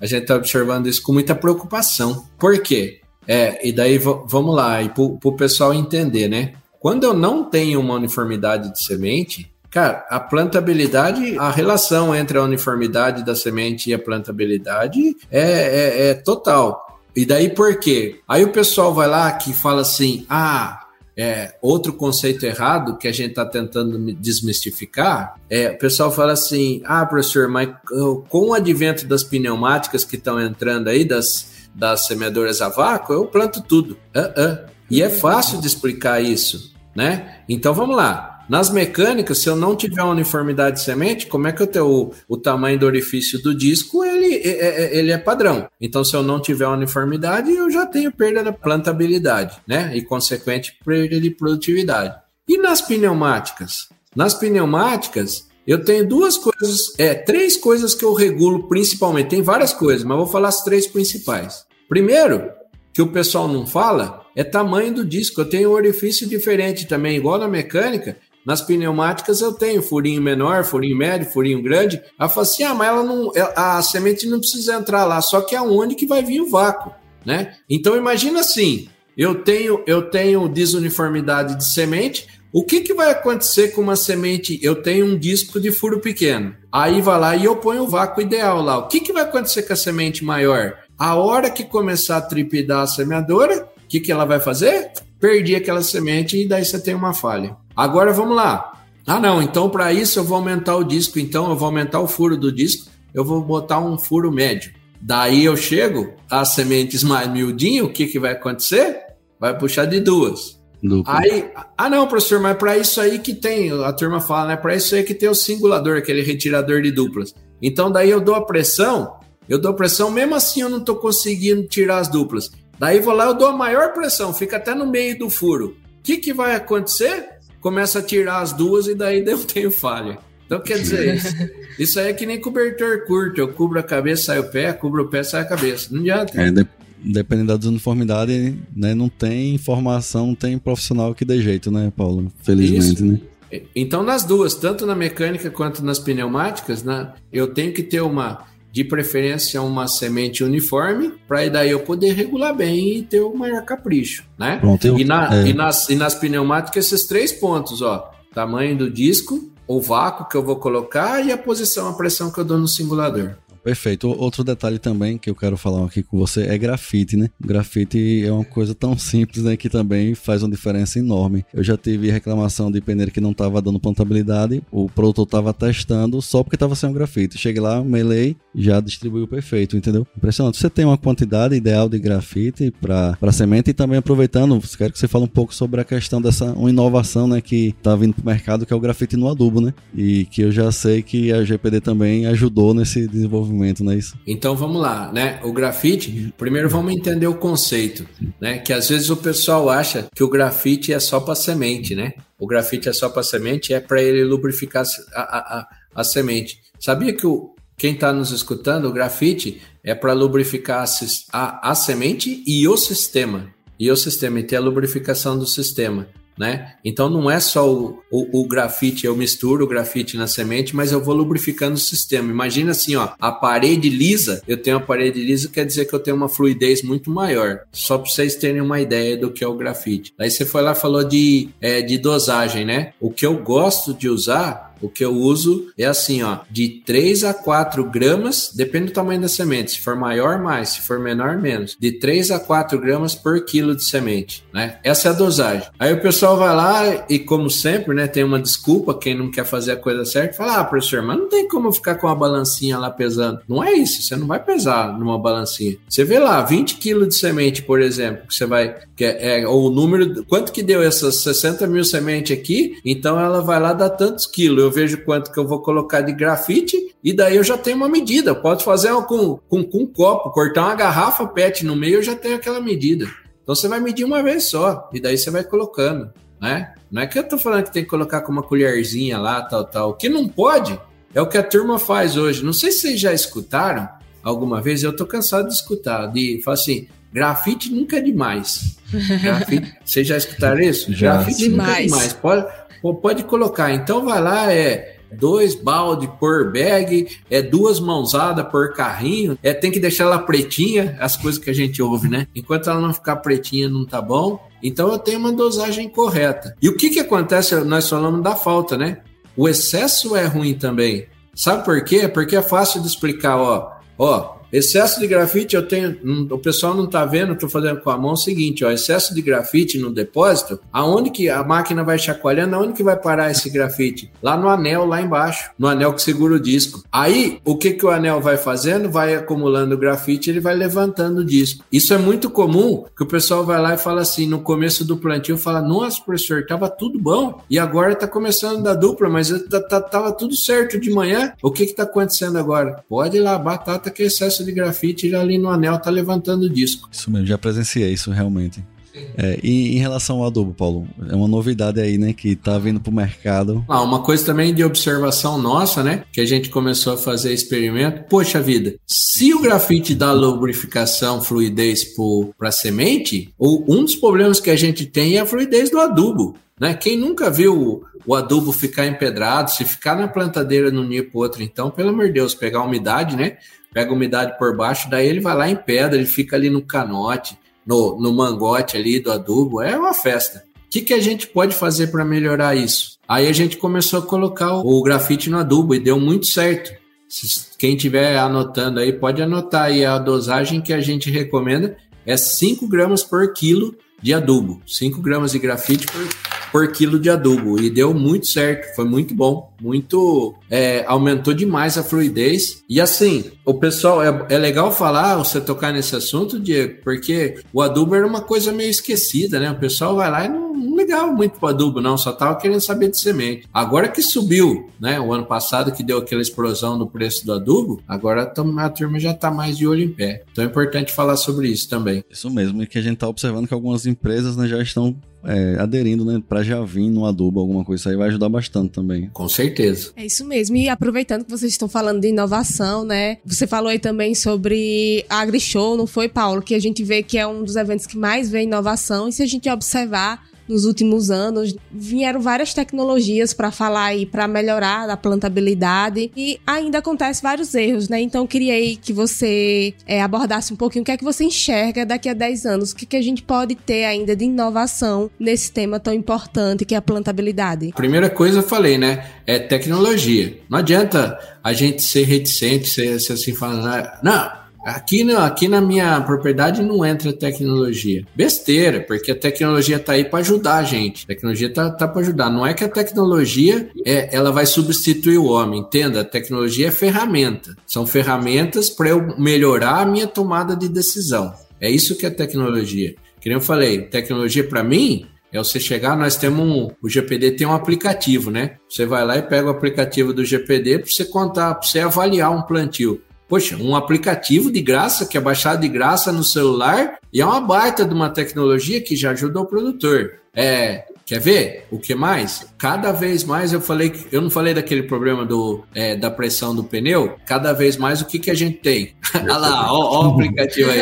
a gente está observando isso com muita preocupação. Por quê? É, e daí vamos lá, e para o pessoal entender, né? Quando eu não tenho uma uniformidade de semente, cara, a plantabilidade, a relação entre a uniformidade da semente e a plantabilidade é, é, é total. E daí por quê? Aí o pessoal vai lá que fala assim: ah, é, outro conceito errado que a gente está tentando desmistificar é o pessoal fala assim: ah, professor, mas com o advento das pneumáticas que estão entrando aí, das, das semeadoras a vácuo, eu planto tudo. Uh -uh. E é fácil de explicar isso, né? Então vamos lá. Nas mecânicas, se eu não tiver uma uniformidade de semente, como é que eu tenho o, o tamanho do orifício do disco? Ele é, é, é, ele é padrão. Então, se eu não tiver uniformidade, eu já tenho perda da plantabilidade, né? E consequente perda de produtividade. E nas pneumáticas? Nas pneumáticas, eu tenho duas coisas, é, três coisas que eu regulo principalmente. Tem várias coisas, mas vou falar as três principais. Primeiro, que o pessoal não fala, é tamanho do disco. Eu tenho um orifício diferente também, igual na mecânica. Nas pneumáticas eu tenho furinho menor, furinho médio, furinho grande. Ela fala assim: ah, mas ela não, a semente não precisa entrar lá, só que é onde que vai vir o vácuo, né? Então imagina assim: eu tenho, eu tenho desuniformidade de semente, o que, que vai acontecer com uma semente? Eu tenho um disco de furo pequeno. Aí vai lá e eu ponho o vácuo ideal lá. O que, que vai acontecer com a semente maior? A hora que começar a tripidar a semeadora, o que, que ela vai fazer? Perdi aquela semente e daí você tem uma falha. Agora vamos lá. Ah, não, então para isso eu vou aumentar o disco, então eu vou aumentar o furo do disco, eu vou botar um furo médio. Daí eu chego, as sementes mais miudinho, o que, que vai acontecer? Vai puxar de duas. Dupla. Aí, ah não, professor, mas para isso aí que tem, a turma fala, né? Para isso aí que tem o singulador, aquele retirador de duplas. Então daí eu dou a pressão, eu dou pressão, mesmo assim eu não estou conseguindo tirar as duplas. Daí vou lá, eu dou a maior pressão, fica até no meio do furo. O que, que vai acontecer? Começa a tirar as duas e daí eu tenho falha. Então quer dizer, isso, isso aí é que nem cobertor curto. Eu cubro a cabeça, sai o pé, cubro o pé, sai a cabeça. Não adianta. É, dependendo da desuniformidade, né, não tem informação, não tem profissional que dê jeito, né, Paulo? Felizmente, Isso. né? Então, nas duas, tanto na mecânica quanto nas pneumáticas, né, eu tenho que ter uma, de preferência, uma semente uniforme, para daí eu poder regular bem e ter o maior capricho, né? Pronto, e, na, é. e, nas, e nas pneumáticas, esses três pontos, ó, tamanho do disco, o vácuo que eu vou colocar e a posição, a pressão que eu dou no singulador. Perfeito. Outro detalhe também que eu quero falar aqui com você é grafite, né? grafite é uma coisa tão simples, né, que também faz uma diferença enorme. Eu já tive reclamação de peneira que não estava dando plantabilidade, o produtor estava testando só porque estava sem o grafite. Cheguei lá, melei, já distribuiu perfeito, entendeu? Impressionante. Você tem uma quantidade ideal de grafite para semente e também aproveitando, quero que você fale um pouco sobre a questão dessa uma inovação, né, que está vindo para o mercado, que é o grafite no adubo, né? E que eu já sei que a GPD também ajudou nesse desenvolvimento movimento, não é isso? Então vamos lá, né? O grafite, primeiro vamos entender o conceito, né? Que às vezes o pessoal acha que o grafite é só para semente, né? O grafite é só para semente, é para ele lubrificar a, a, a, a, semente. Sabia que o, quem está nos escutando, o grafite é para lubrificar a, a semente e o sistema. E o sistema, e ter a lubrificação do sistema né? Então não é só o, o, o, grafite, eu misturo o grafite na semente, mas eu vou lubrificando o sistema. Imagina assim, ó, a parede lisa, eu tenho a parede lisa, quer dizer que eu tenho uma fluidez muito maior. Só para vocês terem uma ideia do que é o grafite. Aí você foi lá falou de, é, de dosagem, né? O que eu gosto de usar o que eu uso é assim, ó, de 3 a 4 gramas, depende do tamanho da semente. Se for maior, mais. Se for menor, menos. De 3 a 4 gramas por quilo de semente, né? Essa é a dosagem. Aí o pessoal vai lá e, como sempre, né, tem uma desculpa, quem não quer fazer a coisa certa, fala, ah, professor, mas não tem como ficar com a balancinha lá pesando. Não é isso, você não vai pesar numa balancinha. Você vê lá, 20 quilos de semente, por exemplo, que você vai, que é, é o número, quanto que deu essas 60 mil sementes aqui, então ela vai lá dar tantos quilos. Eu vejo quanto que eu vou colocar de grafite e daí eu já tenho uma medida. Eu posso fazer com, com, com um copo, cortar uma garrafa PET no meio, eu já tenho aquela medida. Então você vai medir uma vez só e daí você vai colocando. né? Não é que eu tô falando que tem que colocar com uma colherzinha lá, tal, tal. O que não pode é o que a turma faz hoje. Não sei se vocês já escutaram alguma vez, eu tô cansado de escutar, de falar assim, grafite nunca é demais. Grafite, vocês já escutaram isso? Já. Grafite Demais. nunca é demais. Pode, pode colocar. Então vai lá, é dois balde por bag, é duas mãozadas por carrinho, é tem que deixar ela pretinha, as coisas que a gente ouve, né? Enquanto ela não ficar pretinha, não tá bom. Então eu tenho uma dosagem correta. E o que que acontece? Nós falamos da falta, né? O excesso é ruim também. Sabe por quê? Porque é fácil de explicar, ó. Ó, excesso de grafite eu tenho, o pessoal não tá vendo, tô fazendo com a mão o seguinte, ó, excesso de grafite no depósito, aonde que a máquina vai chacoalhando, aonde que vai parar esse grafite? Lá no anel, lá embaixo, no anel que segura o disco. Aí, o que que o anel vai fazendo? Vai acumulando grafite, ele vai levantando o disco. Isso é muito comum, que o pessoal vai lá e fala assim, no começo do plantio, fala, nossa, professor, tava tudo bom, e agora tá começando da dupla, mas tá- tá- tava tudo certo de manhã, o que que tá acontecendo agora? Pode ir lá, batata que é excesso de grafite ele ali no anel tá levantando o disco. Isso mesmo, já presenciei isso realmente. É, e em relação ao adubo, Paulo, é uma novidade aí, né, que tá vindo pro mercado. Ah, uma coisa também de observação nossa, né? Que a gente começou a fazer experimento. Poxa vida, se o grafite dá lubrificação, fluidez para semente, o- um dos problemas que a gente tem é a fluidez do adubo. Né? Quem nunca viu o, adubo ficar empedrado, se ficar na plantadeira num dia pro outro, então, pelo amor de Deus, pegar a umidade, né? Pega umidade por baixo, daí ele vai lá em pedra, ele fica ali no canote, no, no mangote ali do adubo, é uma festa. O que, que a gente pode fazer para melhorar isso? Aí a gente começou a colocar o, o grafite no adubo e deu muito certo. Se- Quem estiver anotando aí, pode anotar aí a dosagem que a gente recomenda é 5 gramas por quilo de adubo. 5 gramas de grafite por, por quilo de adubo. E deu muito certo, foi muito bom. Muito. é, aumentou demais a fluidez. E assim, o pessoal. É, é legal falar, você tocar nesse assunto, Diego, porque o adubo era uma coisa meio esquecida, né? O pessoal vai lá e não, não ligava muito pro adubo, não, só tava querendo saber de semente. Agora que subiu, né? O ano passado que deu aquela explosão no preço do adubo, agora a turma já tá mais de olho em pé. Então é importante falar sobre isso também. Isso mesmo, e que a gente tá observando que algumas empresas né, já estão é, aderindo, né, para já vir no adubo, alguma coisa, isso aí vai ajudar bastante também. Com certeza. É isso mesmo. E aproveitando que vocês estão falando de inovação, né? Você falou aí também sobre a AgriShow, não foi, Paulo? Que a gente vê que é um dos eventos que mais vê inovação. E se a gente observar nos últimos anos, vieram várias tecnologias para falar aí, para melhorar a plantabilidade. E ainda acontece vários erros, né? Então queria que você é, abordasse um pouquinho o que é que você enxerga daqui a 10 anos, o que, que a gente pode ter ainda de inovação nesse tema tão importante que é a plantabilidade. Primeira coisa eu falei, né? É tecnologia. Não adianta a gente ser reticente, ser, ser assim, falando, não, aqui, não, aqui na minha propriedade não entra tecnologia. Besteira, porque a tecnologia tá aí para ajudar a gente. A tecnologia tá, tá para ajudar. Não é que a tecnologia é, ela vai substituir o homem, entenda? A tecnologia é ferramenta. São ferramentas para eu melhorar a minha tomada de decisão. É isso que é tecnologia. Que nem eu falei, tecnologia para mim é você chegar, nós temos um, o GPD tem um aplicativo, né? Você vai lá e pega o aplicativo do GPD para você contar, para você avaliar um plantio. Poxa, um aplicativo de graça, que é baixado de graça no celular, e é uma baita de uma tecnologia que já ajuda o produtor. É, quer ver? O que mais? Cada vez mais eu falei, eu não falei daquele problema do, é, da pressão do pneu. Cada vez mais o que, que a gente tem? Olha lá, ó, ó o aplicativo aí.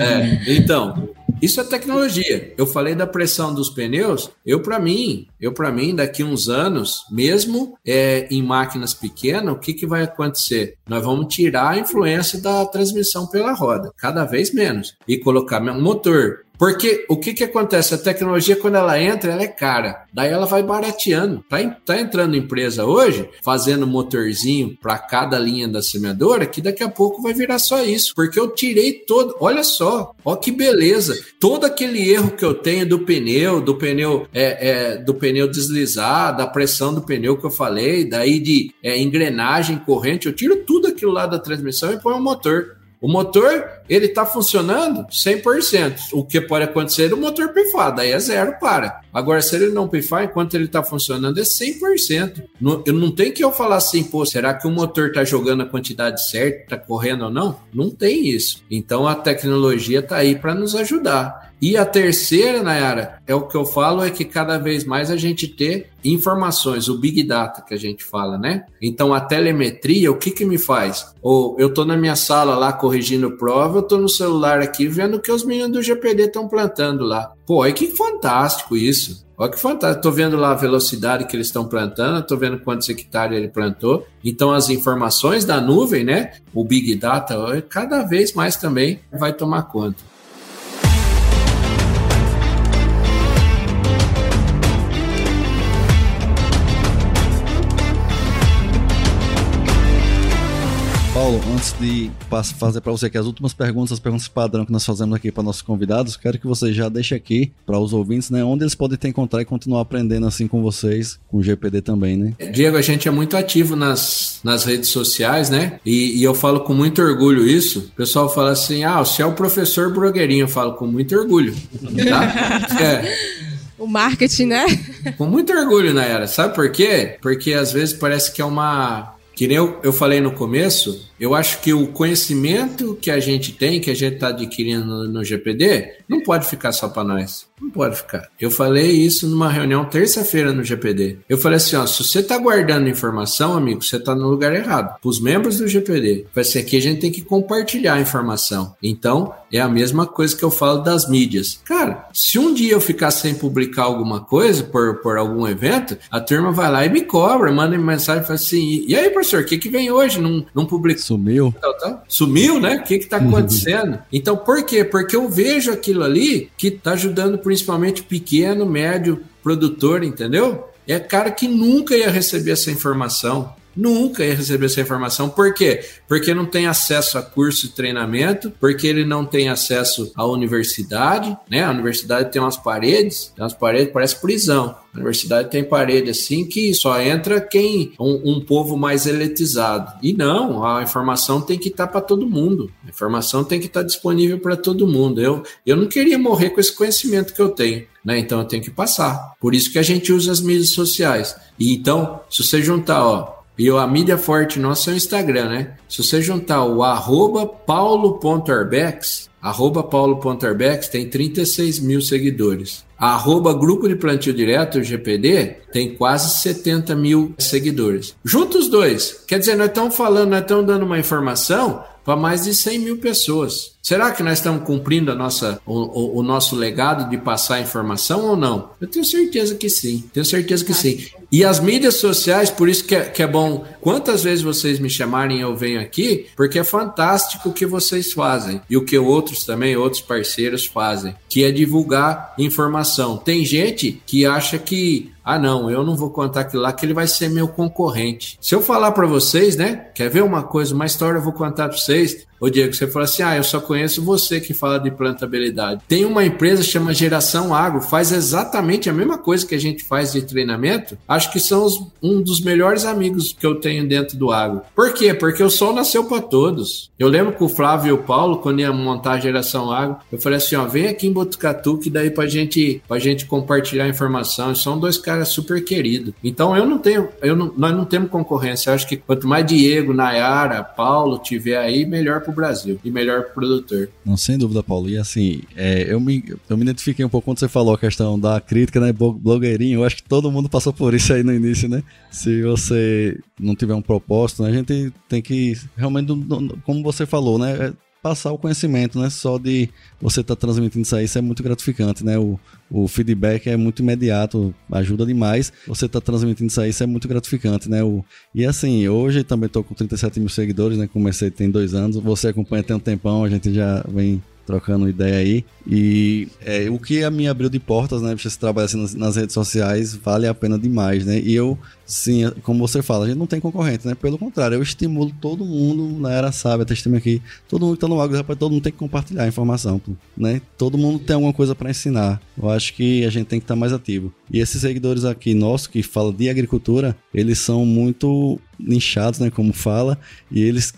É, então, isso é tecnologia. Eu falei da pressão dos pneus. Eu para mim, eu para mim, daqui uns anos, mesmo é, em máquinas pequenas, o que, que vai acontecer? Nós vamos tirar a influência da transmissão pela roda, cada vez menos, e colocar um motor. Porque o que, que acontece? A tecnologia, quando ela entra, ela é cara. Daí ela vai barateando. Tá, tá entrando empresa hoje, fazendo motorzinho para cada linha da semeadora, que daqui a pouco vai virar só isso. Porque eu tirei todo. Olha só, ó que beleza. Todo aquele erro que eu tenho do pneu, do pneu, é, é, do pneu deslizar, da pressão do pneu que eu falei, daí de é, engrenagem, corrente, eu tiro tudo aquilo lá da transmissão e põe um motor. O motor ele está funcionando 100%. O que pode acontecer é o motor pifar, daí é zero, para. Agora, se ele não pifar, enquanto ele está funcionando, é 100%. Não, eu não tem que eu falar assim, pô, será que o motor está jogando a quantidade certa, está correndo ou não? Não tem isso. Então, a tecnologia está aí para nos ajudar. E a terceira, Nayara, é o que eu falo, é que cada vez mais a gente ter informações, o Big Data que a gente fala, né? Então a telemetria, o que que me faz? Ou eu tô na minha sala lá corrigindo prova, eu tô no celular aqui vendo que os meninos do GPD estão plantando lá. Pô, é que fantástico isso. Olha que fantástico. Tô vendo lá a velocidade que eles estão plantando, tô vendo quantos hectares ele plantou. Então as informações da nuvem, né? O Big Data, cada vez mais também vai tomar conta. Paulo, antes de fazer para você aqui as últimas perguntas, as perguntas padrão que nós fazemos aqui para nossos convidados, quero que você já deixe aqui para os ouvintes, né, onde eles podem te encontrar e continuar aprendendo assim com vocês, com o GPD também, né? Diego, a gente é muito ativo nas, nas redes sociais, né? E, e eu falo com muito orgulho isso. O pessoal fala assim: ah, você é o professor blogueirinho. Eu falo com muito orgulho, tá? É. O marketing, né? Com muito orgulho, Nayara. Sabe por quê? Porque às vezes parece que é uma. Que nem eu, eu falei no começo, eu acho que o conhecimento que a gente tem, que a gente está adquirindo no, no, GPD, não pode ficar só para nós. Não pode ficar. Eu falei isso numa reunião terça-feira no GPD. Eu falei assim: ó, se você está guardando informação, amigo, você está no lugar errado. Para os membros do GPD, vai ser aqui a gente tem que compartilhar a informação. Então, é a mesma coisa que eu falo das mídias. Cara, se um dia eu ficar sem publicar alguma coisa por, por algum evento, a turma vai lá e me cobra, manda mensagem e fala assim: e aí, professor, o que, que vem hoje? Não, não publicou Sumiu. Sumiu, né? O que está acontecendo? então, por quê? Porque eu vejo aquilo ali que está ajudando principalmente pequeno, médio produtor, entendeu? É cara que nunca ia receber essa informação. Nunca ia receber essa informação. Por quê? Porque não tem acesso a curso de treinamento, porque ele não tem acesso à universidade, né? A universidade tem umas paredes, tem umas paredes, parece prisão. A universidade tem parede assim que só entra quem um, um povo mais elitizado. E não, a informação tem que estar tá para todo mundo. A informação tem que estar tá disponível para todo mundo. Eu, eu não queria morrer com esse conhecimento que eu tenho. Né? Então eu tenho que passar. Por isso que a gente usa as mídias sociais. E então, se você juntar, ó, e a mídia forte nossa é o Instagram, né? Se você juntar o arroba paulo.arbex, arroba paulo.arbex tem 36 mil seguidores. Arroba Grupo de Plantio Direto, o GPD, tem quase 70 mil seguidores. Juntos os dois, quer dizer, nós estamos falando, nós estamos dando uma informação para mais de 100 mil pessoas. Será que nós estamos cumprindo a nossa, o, o, o, nosso legado de passar informação ou não? Eu tenho certeza que sim, tenho certeza que sim. E as mídias sociais, por isso que é, que é bom, quantas vezes vocês me chamarem eu venho aqui, porque é fantástico o que vocês fazem e o que outros também, outros parceiros fazem, que é divulgar informação. Tem gente que acha que ah, não, eu não vou contar aquilo lá que ele vai ser meu concorrente. Se eu falar para vocês, né? Quer ver uma coisa, uma história eu vou contar para vocês. Ô Diego, você fala assim: ah, eu só conheço você que fala de plantabilidade. Tem uma empresa chama Geração Agro, faz exatamente a mesma coisa que a gente faz de treinamento. Acho que são os, um dos melhores amigos que eu tenho dentro do agro. Por quê? Porque o sol nasceu para todos. Eu lembro que o Flávio e o Paulo, quando ia montar a Geração Agro, eu falei assim: ó, vem aqui em Botucatu que daí pra gente, pra gente compartilhar informação. São dois caras super queridos. Então eu não tenho, eu não, nós não temos concorrência. Eu acho que quanto mais Diego, Nayara, Paulo tiver aí, melhor pro Brasil e melhor produtor. Não, sem dúvida, Paulo. E assim, é, eu, me, eu me identifiquei um pouco quando você falou a questão da crítica, né? Blogueirinho. Eu acho que todo mundo passou por isso aí no início, né? Se você não tiver um propósito, né? a gente tem que realmente, como você falou, né? Passar o conhecimento, né? Só de você estar tá transmitindo isso aí, isso é muito gratificante, né? O, o feedback é muito imediato, ajuda demais. Você está transmitindo isso aí, isso é muito gratificante, né? O, e assim, hoje também estou com 37 mil seguidores, né? Comecei tem dois anos. Você acompanha tem um tempão, a gente já vem trocando ideia aí. E é, o que a me abriu de portas, né? Você trabalhar assim nas, nas, redes sociais vale a pena demais, né? E eu, sim, como você fala, a gente não tem concorrente, né? Pelo contrário, eu estimulo todo mundo na era sábia, testemunho aqui, todo mundo que tá no agro, rapaz, todo mundo tem que compartilhar a informação, né? Todo mundo tem alguma coisa para ensinar. Eu acho que a gente tem que estar tá mais ativo. E esses seguidores aqui nossos que falam de agricultura, eles são muito nichados, né? Como fala, e eles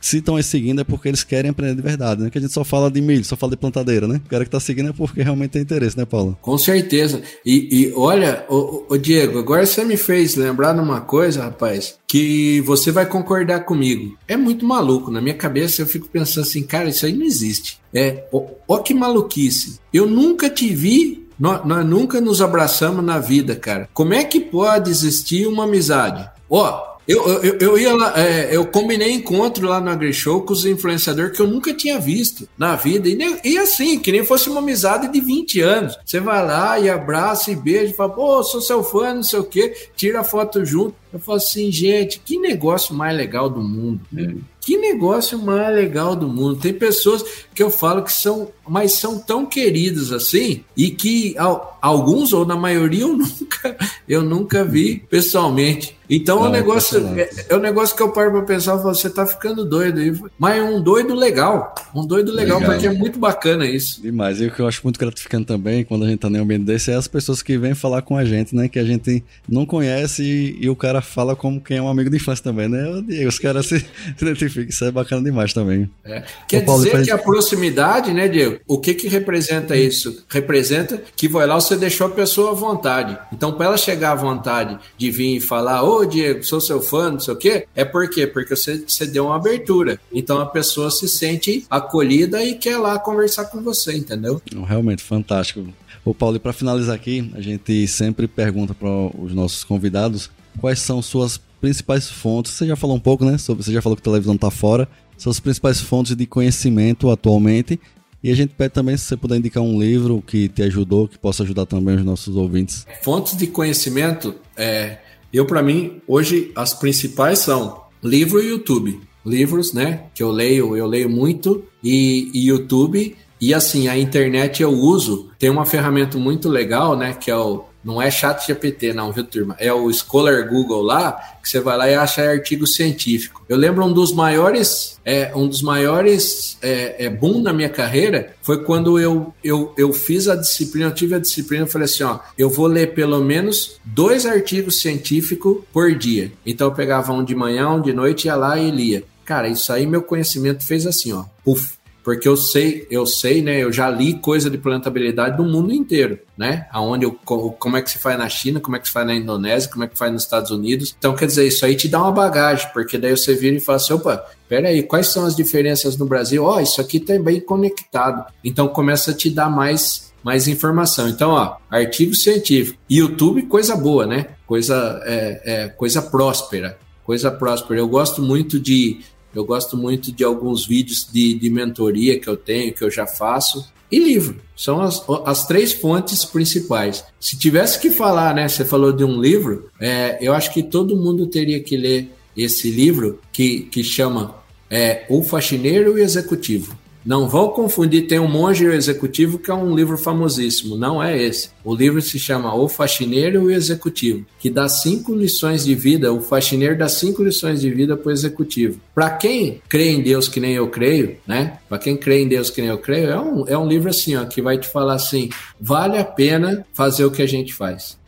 se estão seguindo é porque eles querem aprender de verdade, né? Que a gente só fala de milho, só fala de plantadeira, né? O cara que tá seguindo é porque realmente tem interesse, né, Paulo? Com certeza. E, e olha, o, Diego, agora você me fez lembrar de uma coisa, rapaz, que você vai concordar comigo. É muito maluco. Na minha cabeça eu fico pensando assim, cara, isso aí não existe. É, ó, ó que maluquice. Eu nunca te vi nós, nós, nunca nos abraçamos na vida, cara. Como é que pode existir uma amizade? Ó, eu, eu, eu ia lá, é, eu combinei encontro lá no AgriShow com os influenciadores que eu nunca tinha visto na vida. E, e, assim, que nem fosse uma amizade de 20 anos. Você vai lá e abraça e beija e fala, pô, sou seu fã, não sei o quê, tira a foto junto. Eu falo assim, gente, que negócio mais legal do mundo. Né? Que negócio mais legal do mundo. Tem pessoas que eu falo que são, mas são tão queridas assim, e que alguns, ou na maioria, eu nunca, eu nunca vi pessoalmente. Então é, um negócio, é, é, um negócio que eu paro para pensar, você tá ficando doido. Mas é um doido legal. Um doido legal, legal, porque é muito bacana isso. Demais. E o que eu acho muito gratificante também, quando a gente tá em um ambiente desse, é as pessoas que vêm falar com a gente, né? Que a gente não conhece e, e o cara fala como quem é um amigo de infância também, né? Os caras se identificam. Isso é bacana demais também. É. Quer Paulo, dizer que a proximidade, né, Diego? O que que representa isso? Representa que vai lá, você deixou a pessoa à vontade. Então, para ela chegar à vontade de vir e falar, ô, Diego, sou seu fã, não sei o quê. É por quê? Porque você, você deu uma abertura. Então a pessoa se sente acolhida e quer lá conversar com você, entendeu? Realmente, fantástico. Ô Paulo, e para finalizar aqui, a gente sempre pergunta para os nossos convidados quais são suas principais fontes. Você já falou um pouco, né? Sobre, você já falou que a televisão está fora. Suas principais fontes de conhecimento atualmente. E a gente pede também se você puder indicar um livro que te ajudou, que possa ajudar também os nossos ouvintes. Fontes de conhecimento, é, eu, para mim, hoje as principais são livro e YouTube. Livros, né? Que eu leio, eu leio muito, e, e YouTube. E assim, a internet eu uso. Tem uma ferramenta muito legal, né? Que é o não é chat GPT, não, viu, turma? É o Scholar Google lá, que você vai lá e acha artigo científico. Eu lembro um dos maiores, é, um dos maiores é, é, boom na minha carreira foi quando eu, eu, eu fiz a disciplina, eu tive a disciplina, eu falei assim, ó, eu vou ler pelo menos dois artigos científicos por dia. Então eu pegava um de manhã, um de noite, ia lá e lia. Cara, isso aí meu conhecimento fez assim, ó, puf, porque eu sei, eu sei, né? Eu já li coisa de plantabilidade do mundo inteiro, né? Aonde eu, como é que se faz na China, como é que se faz na Indonésia, como é que faz nos Estados Unidos. Então, quer dizer, isso aí te dá uma bagagem, porque daí você vira e fala assim, opa, peraí, quais são as diferenças no Brasil? Ó, oh, isso aqui tá bem conectado. Então começa a te dar mais mais informação. Então, ó, artigo científico, YouTube, coisa boa, né? Coisa, é, é, coisa próspera, coisa próspera. Eu gosto muito de eu gosto muito de alguns vídeos de, de mentoria que eu tenho, que eu já faço. E livro. São as, as três fontes principais. Se tivesse que falar, né? Você falou de um livro, é, eu acho que todo mundo teria que ler esse livro que, que chama é, O Faxineiro e o Executivo. Não vão confundir, tem um Monge e o Executivo, que é um livro famosíssimo. Não é esse. O livro se chama O Faxineiro e o Executivo, que dá cinco lições de vida. O faxineiro dá cinco lições de vida para o executivo. Para quem crê em Deus que nem eu creio, né? Para quem crê em Deus que nem eu creio, é um, é um livro assim, ó, que vai te falar assim: vale a pena fazer o que a gente faz.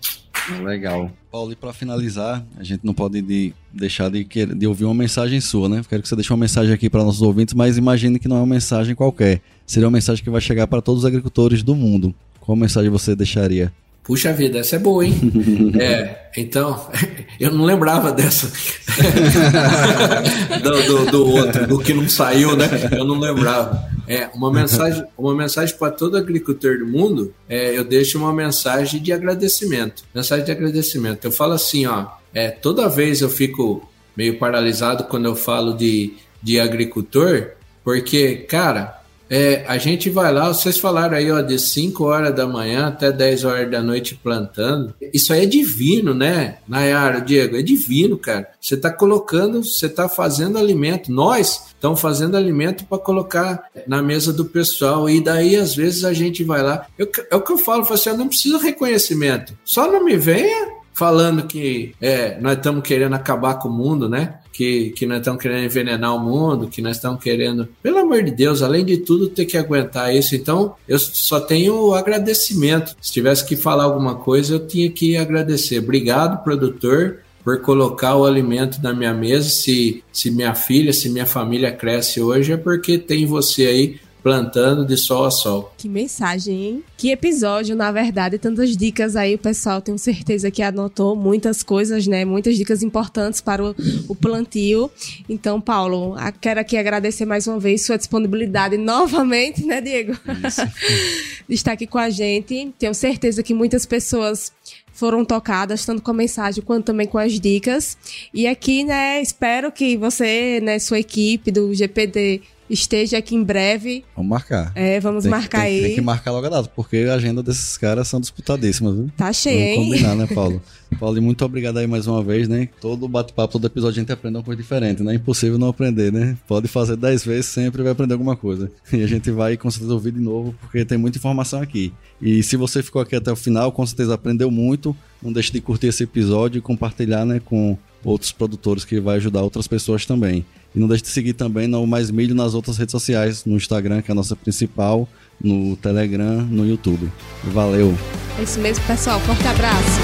Legal. Paulo, e para finalizar, a gente não pode de, deixar de, de, ouvir uma mensagem sua, né? Quero que você deixe uma mensagem aqui para nossos ouvintes, mas imagine que não é uma mensagem qualquer. Seria uma mensagem que vai chegar para todos os agricultores do mundo. Qual mensagem você deixaria? Puxa vida, essa é boa, hein? é, então, eu não lembrava dessa. do, do, do, outro, do que não saiu, né? Eu não lembrava. É, uma mensagem, uma mensagem para todo agricultor do mundo, é, eu deixo uma mensagem de agradecimento. Mensagem de agradecimento. Eu falo assim, ó, é, toda vez eu fico meio paralisado quando eu falo de, de agricultor, porque, cara, é, a gente vai lá, vocês falaram aí, ó, de 5 horas da manhã até 10 horas da noite plantando. Isso aí é divino, né, Nayara, Diego? É divino, cara. Você está colocando, você está fazendo alimento. Nós estamos fazendo alimento para colocar na mesa do pessoal. E daí, às vezes, a gente vai lá. Eu, é o que eu falo, eu assim, eu não preciso reconhecimento. Só não me venha falando que é, nós estamos querendo acabar com o mundo, né? Que, que nós estamos querendo envenenar o mundo, que nós estamos querendo, pelo amor de Deus, além de tudo, ter que aguentar isso. Então, eu só tenho agradecimento. Se tivesse que falar alguma coisa, eu tinha que agradecer. Obrigado, produtor. por colocar o alimento na minha mesa. Se, se minha filha, se minha família cresce hoje, é porque tem você aí plantando de sol a sol. Que mensagem, hein? Que episódio, na verdade, tantas dicas aí, o pessoal tenho certeza que anotou muitas coisas, né? Muitas dicas importantes para o, o plantio. Então, Paulo, quero aqui agradecer mais uma vez sua disponibilidade novamente, né, Diego? Isso. de estar aqui com a gente. Tenho certeza que muitas pessoas foram tocadas, tanto com a mensagem quanto também com as dicas. E aqui, né, espero que você, né, sua equipe do GPD esteja aqui em breve. Vamos marcar. É, vamos tem, marcar tem, aí. Tem que marcar logo a data, porque a agenda desses caras são disputadíssimas, viu? Tá cheio, vamos combinar, né, Paulo? Paulo, muito obrigado aí mais uma vez, né? Todo bate-papo, todo episódio a gente aprende uma coisa diferente, né? É impossível não aprender, né? Pode fazer dez vezes, sempre vai aprender alguma coisa. E a gente vai com certeza ouvir de novo, porque tem muita informação aqui. E se você ficou aqui até o final, com certeza aprendeu muito. Não deixe de curtir esse episódio e compartilhar, né, com outros produtores que vai ajudar outras pessoas também. E não deixe de seguir também no Mais Milho nas outras redes sociais, no Instagram, que é a nossa principal, no Telegram, no YouTube. Valeu! É isso mesmo, pessoal. Forte abraço!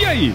E aí,